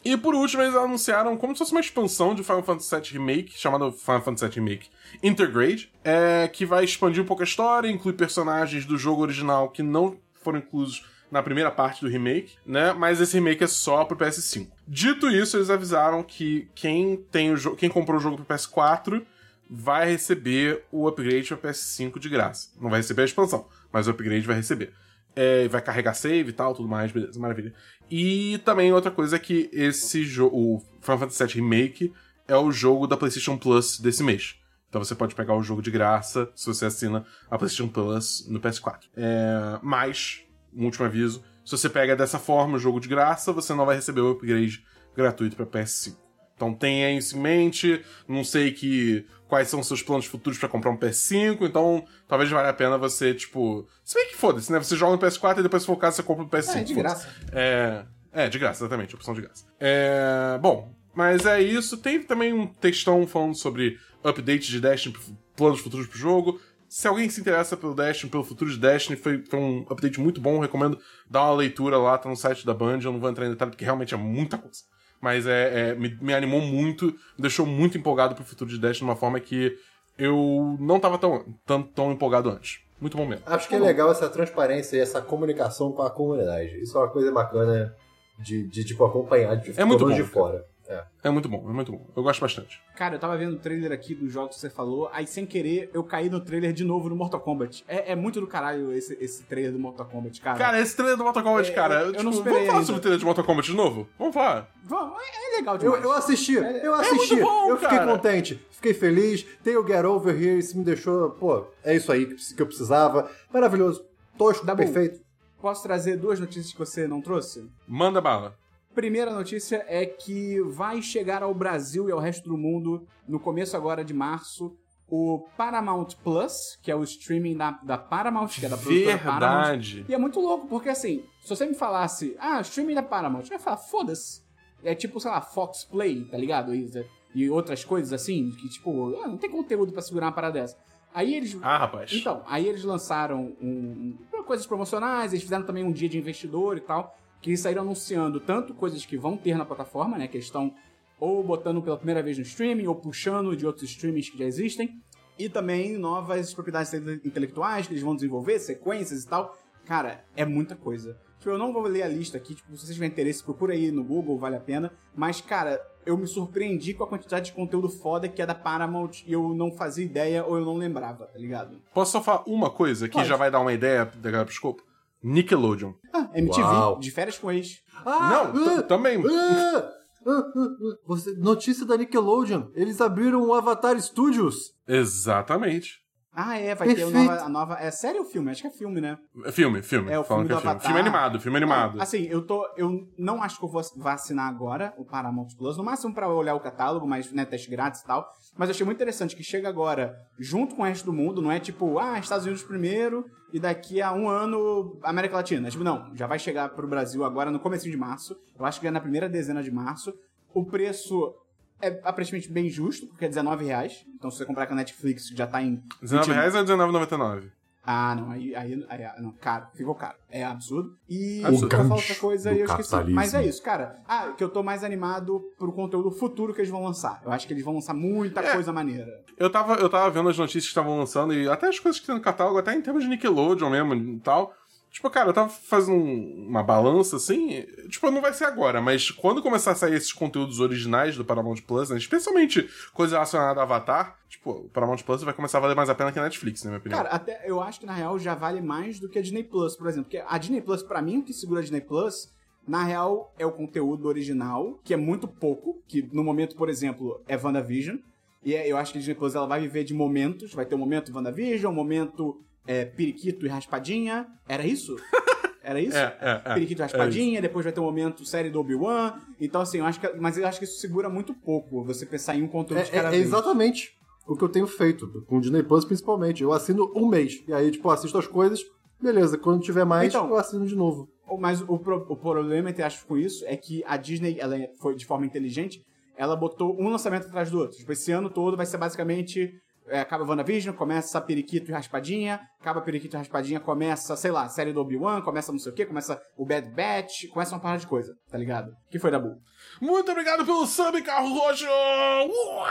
E por último, eles anunciaram como se fosse uma expansão de Final Fantasy VII Remake, chamada Final Fantasy VII Remake Intergrade, é, que vai expandir um pouco a história, inclui personagens do jogo original que não foram inclusos na primeira parte do remake, né? Mas esse remake é só pro PS5. Dito isso, eles avisaram que quem tem o quem comprou o jogo pro PS4 vai receber o upgrade para PS5 de graça. Não vai receber a expansão, mas o upgrade vai receber. É, vai carregar save e tal, tudo mais, beleza, maravilha. E também outra coisa é que esse jogo, o Final Fantasy VII Remake, é o jogo da PlayStation Plus desse mês. Então você pode pegar o jogo de graça se você assina a PlayStation Plus no PS4. É, mas, um último aviso, se você pega dessa forma o jogo de graça, você não vai receber o upgrade gratuito para PS5. Então tenha isso em mente. Não sei que quais são os seus planos futuros pra comprar um PS5, então talvez valha a pena você, tipo. Se bem que foda-se, né? Você joga no PS4 e depois, se for o caso, você compra o PS5. É, de graça. É, é, de graça, exatamente, opção de graça. É, bom, mas é isso. Teve também um textão falando sobre updates de Destiny, planos futuros pro jogo. Se alguém se interessa pelo Destiny, pelo futuro de Destiny, foi, foi um update muito bom. Recomendo dar uma leitura lá, tá no site da Band. Eu não vou entrar em detalhe porque realmente é muita coisa. Mas é, é- me, me animou muito, me deixou muito empolgado pro futuro de Destiny de uma forma que eu não tava tão, tão, tão empolgado antes. Muito bom mesmo. Acho que é legal essa transparência e essa comunicação com a comunidade. Isso é uma coisa bacana de, de tipo, acompanhar de, É muito bom, de fora. É. É muito bom, é muito bom. Eu gosto bastante. Cara, eu tava vendo o trailer aqui dos jogos que você falou, aí sem querer eu caí no trailer de novo no Mortal Kombat. É, é muito do caralho esse, esse trailer do Mortal Kombat, cara. Cara, esse trailer do Mortal Kombat, É, cara. eu- eu tipo, não esperei vamos falar ainda. sobre o trailer de Mortal Kombat de novo? Vamos falar. Vamos, é, é legal Eu, demais. eu assisti, eu é assisti, muito bom, eu fiquei cara. contente, fiquei feliz, tem o Get Over Here, isso me deixou, pô, é isso aí que que eu precisava, maravilhoso, tosco, Tá bom. perfeito. Posso trazer duas notícias que você não trouxe? Manda bala. Primeira notícia é que vai chegar ao Brasil e ao resto do mundo, no começo agora de março, o Paramount Plus, que é o streaming da, da Paramount, que é da produtora Paramount. Verdade. E é muito louco, porque assim, se você me falasse, ah, streaming da Paramount, eu ia falar, foda-se. É tipo, sei lá, Fox Play, tá ligado? E, e outras coisas assim, que tipo, ah, não tem conteúdo pra segurar uma parada dessa. Aí eles. Ah, rapaz. Então, aí eles lançaram um, um- coisas promocionais, eles fizeram também um dia de investidor e tal, que saíram anunciando tanto coisas que vão ter na plataforma, né, que estão ou botando pela primeira vez no streaming, ou puxando de outros streamings que já existem, e também novas propriedades inte- intelectuais que eles vão desenvolver, sequências e tal. Cara, é muita coisa. Tipo, eu não vou ler a lista aqui, tipo, se vocês tiverem interesse, procura aí no Google, vale a pena. Mas, cara, eu me surpreendi com a quantidade de conteúdo foda que é da Paramount e eu não fazia ideia ou eu não lembrava, tá ligado? Posso só falar uma coisa que Pode. já vai dar uma ideia da galera pro escopo? Nickelodeon. Ah, MTV, Uau. de férias com ex. não, t- ah, também. ah, ah, ah, ah. Você- notícia da Nickelodeon, eles abriram o Avatar Studios. Exatamente. Ah, é, vai ter a Perfeito. nova, a nova. É série ou filme? Acho que é filme, né? Filme, filme. É, o filme é do filme. Avatar. Filme animado, filme animado. Assim, eu tô. Eu não acho que eu vou vacinar agora o Paramount Plus. No máximo pra olhar o catálogo, mas, né, teste grátis e tal. Mas eu achei muito interessante que chega agora junto com o resto do mundo, não é tipo, ah, Estados Unidos primeiro e daqui a um ano América Latina. Tipo, não, já vai chegar pro Brasil agora no começo de março. Eu acho que é na primeira dezena de março. O preço é aparentemente bem justo, porque é 19 reais. Então se você comprar com a Netflix, já tá em. 19 20 reais ou 19,99? Ah, não, aí, aí, aí não, caro, ficou caro. É absurdo. E O eu outra coisa e eu esqueci. Mas é isso, cara. Ah, que eu tô mais animado pro conteúdo futuro que eles vão lançar. Eu acho que eles vão lançar muita É. coisa maneira. Eu tava, eu tava vendo as notícias que estavam lançando e até as coisas que tem no catálogo, até em termos de Nickelodeon mesmo e tal. Tipo, cara, eu tava fazendo um- uma balança assim. Tipo, não vai ser agora, mas quando começar a sair esses conteúdos originais do Paramount Plus, né, especialmente coisa relacionada a Avatar, tipo, o Paramount Plus vai começar a valer mais a pena que a Netflix, na minha opinião. Cara, até eu acho que na real já vale mais do que a Disney Plus, por exemplo. Porque a Disney Plus, pra mim, o que segura a Disney Plus, na real, é o conteúdo original, que é muito pouco, que no momento, por exemplo, é WandaVision. E é- eu acho que a Disney Plus ela vai viver de momentos. Vai ter um momento WandaVision, um momento é, periquito e raspadinha. Era isso? Era isso? É, é, é. Periquito É Raspadinha, depois vai ter um momento série do Obi-Wan. Então, assim, eu acho que. Mas eu acho que isso segura muito pouco. Você pensar em um conteúdo de É, cada é vez. exatamente o que eu tenho feito, com o Disney Plus principalmente. Eu assino um mês, e aí, tipo, assisto as coisas, beleza, quando tiver mais, Então- eu assino de novo. Mas o, pro- o problema, entre aspas, com isso é que a Disney, ela é- foi de forma inteligente, ela botou um lançamento atrás do outro. Tipo, esse ano todo vai ser basicamente. É, acaba WandaVision, começa Periquito e Raspadinha, acaba Periquito e Raspadinha, começa, sei lá, série do Obi-Wan, começa não sei o que, começa o Bad Batch, começa uma parada de coisa, tá ligado? que foi, Dabu? Muito obrigado pelo sub, Carro Roxo!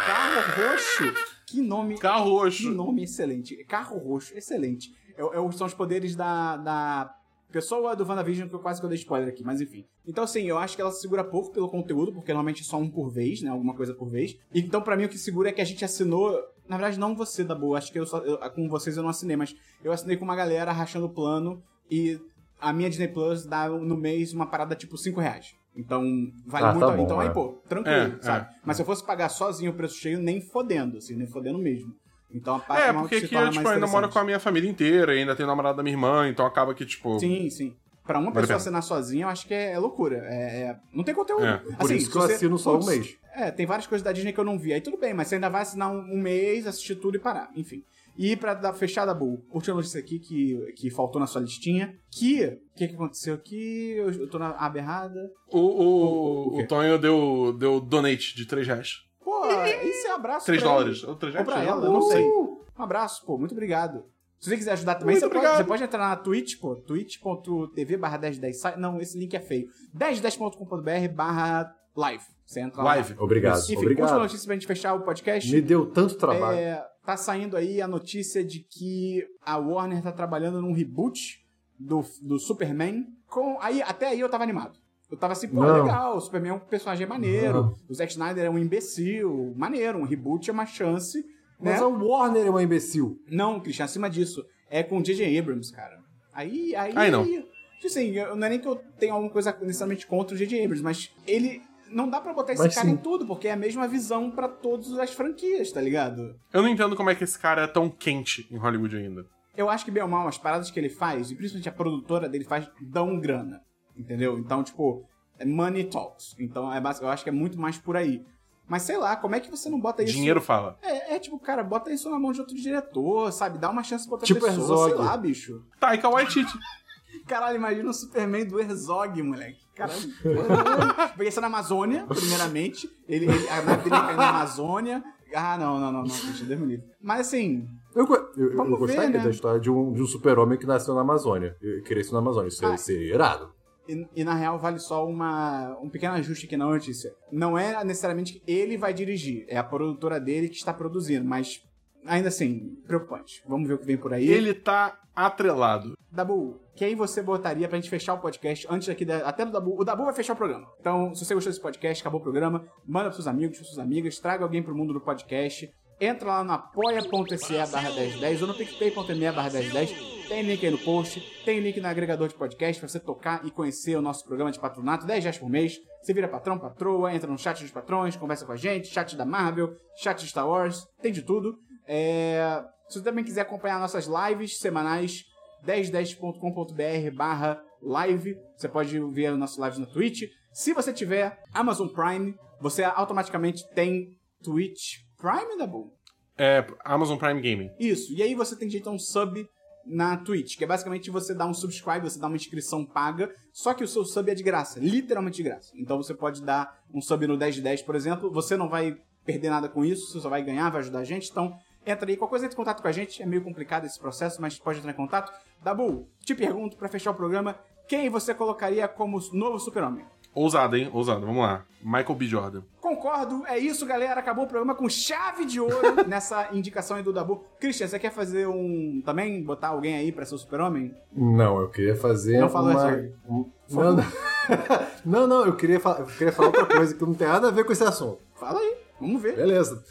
Carro Roxo? Que nome Carro Que Roxo. nome excelente. Carro roxo, excelente. É, é- são os poderes da, da pessoa do WandaVision, que eu quase que eu dei spoiler aqui, mas enfim. Então, assim, eu acho que ela se segura pouco pelo conteúdo, porque normalmente é só um por vez, né? Alguma coisa por vez. Então, pra mim, o que segura é que a gente assinou. Na verdade, não você, da boa. Acho que eu só, eu- com vocês eu não assinei, mas eu assinei com uma galera rachando o plano e a minha Disney Plus dá no mês uma parada tipo 5 reais. Então, vale Ah, muito. tá bom, então, aí, é. pô, tranquilo, É, sabe? é. Mas se eu fosse pagar sozinho o preço cheio, nem fodendo, assim, nem fodendo mesmo. Então a parte É, mal porque se aqui torna eu, tipo, ainda moro com a minha família inteira, ainda tenho namorada da minha irmã, então acaba que, tipo. Sim, sim. Pra uma Vale pessoa assinar sozinha, eu acho que é, é loucura. É, é- não tem conteúdo. É, Por Assim, isso se que eu você- assino só um mês. É, tem várias coisas da Disney que eu não vi. Aí tudo bem, mas você ainda vai assinar um, um mês, assistir tudo e parar. Enfim. E pra dar fechada, Bull, última notícia aqui que, que faltou na sua listinha. Que. O que, que aconteceu aqui? Eu, eu tô na aba errada. O, o, O- o o Tonho deu, deu donate de 3 reais. Pô, esse é um abraço. 3 pra ele. dólares. Ou 3 Ou reais? pra ela, eu não sei. Um abraço, pô, muito obrigado. Se você quiser ajudar também, Muito você pode, você pode entrar na Twitch, pô, twitch.tv barra 1010. Sai- Não, esse link é feio. 1010.com.br barra live. Você entra lá. Live. Obrigado, Enfim, obrigado. última notícia pra gente fechar o podcast. Me deu tanto trabalho. É, tá saindo aí a notícia de que a Warner tá trabalhando num reboot do, do Superman. Com, aí, até aí eu tava animado. Eu tava assim, pô, Não. legal, o Superman é um personagem maneiro, Não. o Zack Snyder é um imbecil, maneiro, um reboot é uma chance, né? Mas o Warner é um imbecil. Não, Christian, acima disso, é com o J.J. Abrams, cara. Aí, aí... Aí não. Tipo assim, eu- não é nem que eu tenha alguma coisa necessariamente contra o J.J. Abrams, mas ele... Não dá pra botar esse Mas cara sim. em tudo, porque é a mesma visão pra todas as franquias, tá ligado? Eu não entendo como é que esse cara é tão quente em Hollywood ainda. Eu acho que, bem ou mal, as paradas que ele faz, e principalmente a produtora dele faz, dão grana. Entendeu? Então, tipo, é money talks. Então, é basic- eu acho que é muito mais por aí. Mas sei lá, como é que você não bota isso. Dinheiro fala. É, é tipo, cara, bota isso na mão de outro diretor, sabe? Dá uma chance pra outra Tipo pessoa, Herzog. sei lá, bicho. Taika Waititi. Caralho, imagina o Superman do Herzog, moleque. Porque isso na Amazônia, primeiramente. Ele, ele- a nave dele cai na Amazônia. Ah, não, não, não, não, deixa Deus me. Mas assim, Eu, eu, eu gostaria ver, né? da história de um, de um super-homem que nasceu na Amazônia. e Cresceu na Amazônia. Isso Ah. seria irado. E, e na real vale só uma, um pequeno ajuste aqui na notícia. Não é necessariamente que ele vai dirigir, é a produtora dele que está produzindo, mas ainda assim, preocupante. Vamos ver o que vem por aí. Ele tá atrelado. Dabu, quem você botaria pra gente fechar o podcast antes aqui, da, até do Dabu? O Dabu vai fechar o programa. Então, se você gostou desse podcast, acabou o programa, manda pros seus amigos, pras suas amigas, traga alguém pro mundo do podcast. Entra lá no apoia.se barra 1010 ou no picpay.me barra 1010. Tem link aí no post, tem link no agregador de podcast pra você tocar e conhecer o nosso programa de patronato, 10 reais por mês. Você vira patrão, patroa, entra no chat dos patrões, conversa com a gente, chat da Marvel, chat de Star Wars, tem de tudo. É, Se você também quiser acompanhar nossas lives semanais, 1010.com.br barra live. Você pode ver as nossas lives na Twitch. Se você tiver Amazon Prime, você automaticamente tem Twitch Prime, Dabu? É Amazon Prime Gaming. Isso. E aí você tem direito a um sub na Twitch, que é basicamente você dá um subscribe, você dá uma inscrição paga, só que o seu sub é de graça, literalmente de graça. Então você pode dar um sub no 10 de 10, por exemplo, você não vai perder nada com isso, você só vai ganhar, vai ajudar a gente, então entra aí, qualquer coisa entre em contato com a gente, é meio complicado esse processo, mas pode entrar em contato. Dabu, te pergunto, pra fechar o programa, quem você colocaria como novo super-homem? Ousado, hein? Ousado. Vamos lá. Michael B. Jordan. Concordo, é isso, galera. Acabou o programa com chave de ouro nessa indicação aí do Dabu. Christian, você quer fazer um. também? Botar alguém aí pra ser o super-homem? Não, eu queria fazer. Não falou uma... Um- Não, não. não, não, eu queria, fa- eu queria falar outra coisa que não tem nada a ver com esse assunto. Fala aí, vamos ver. Beleza.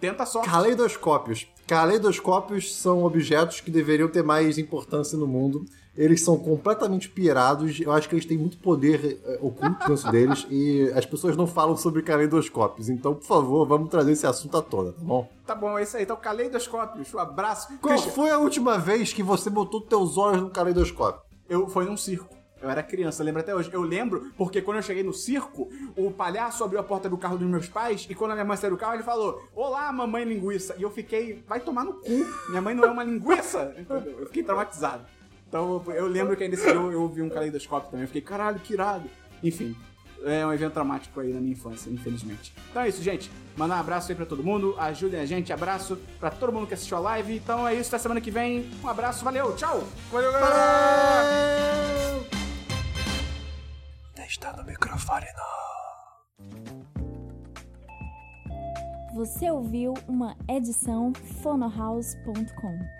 Tenta só. Caleidoscópios. Caleidoscópios são objetos que deveriam ter mais importância no mundo. Eles são completamente pirados. Eu acho que eles têm muito poder eh, oculto dentro deles. E as pessoas não falam sobre caleidoscópios. Então, por favor, vamos trazer esse assunto à tona, tá bom? Tá bom, é isso aí. Então, caleidoscópios, um abraço. Qual Christian, foi a última vez que você botou teus olhos no caleidoscópio? eu foi num circo. Eu era criança, lembro até hoje. Eu lembro porque quando eu cheguei no circo, o palhaço abriu a porta do carro dos meus pais e quando a minha mãe saiu do carro, ele falou: Olá, mamãe linguiça. E eu fiquei, vai tomar no cu. Minha mãe não é uma linguiça. Entendeu? Eu fiquei traumatizado. Então eu lembro que aí nesse dia eu, eu vi um caleidoscópio também. Eu fiquei, caralho, que irado. Enfim, é um evento traumático aí na minha infância, infelizmente. Então é isso, gente. Mandar um abraço aí pra todo mundo. Ajudem a gente. Abraço pra todo mundo que assistiu a live. Então é isso. Até semana que vem. Um abraço. Valeu. Tchau. Valeu, galera! Está no microfone, não. Você ouviu uma edição fonohouse.com.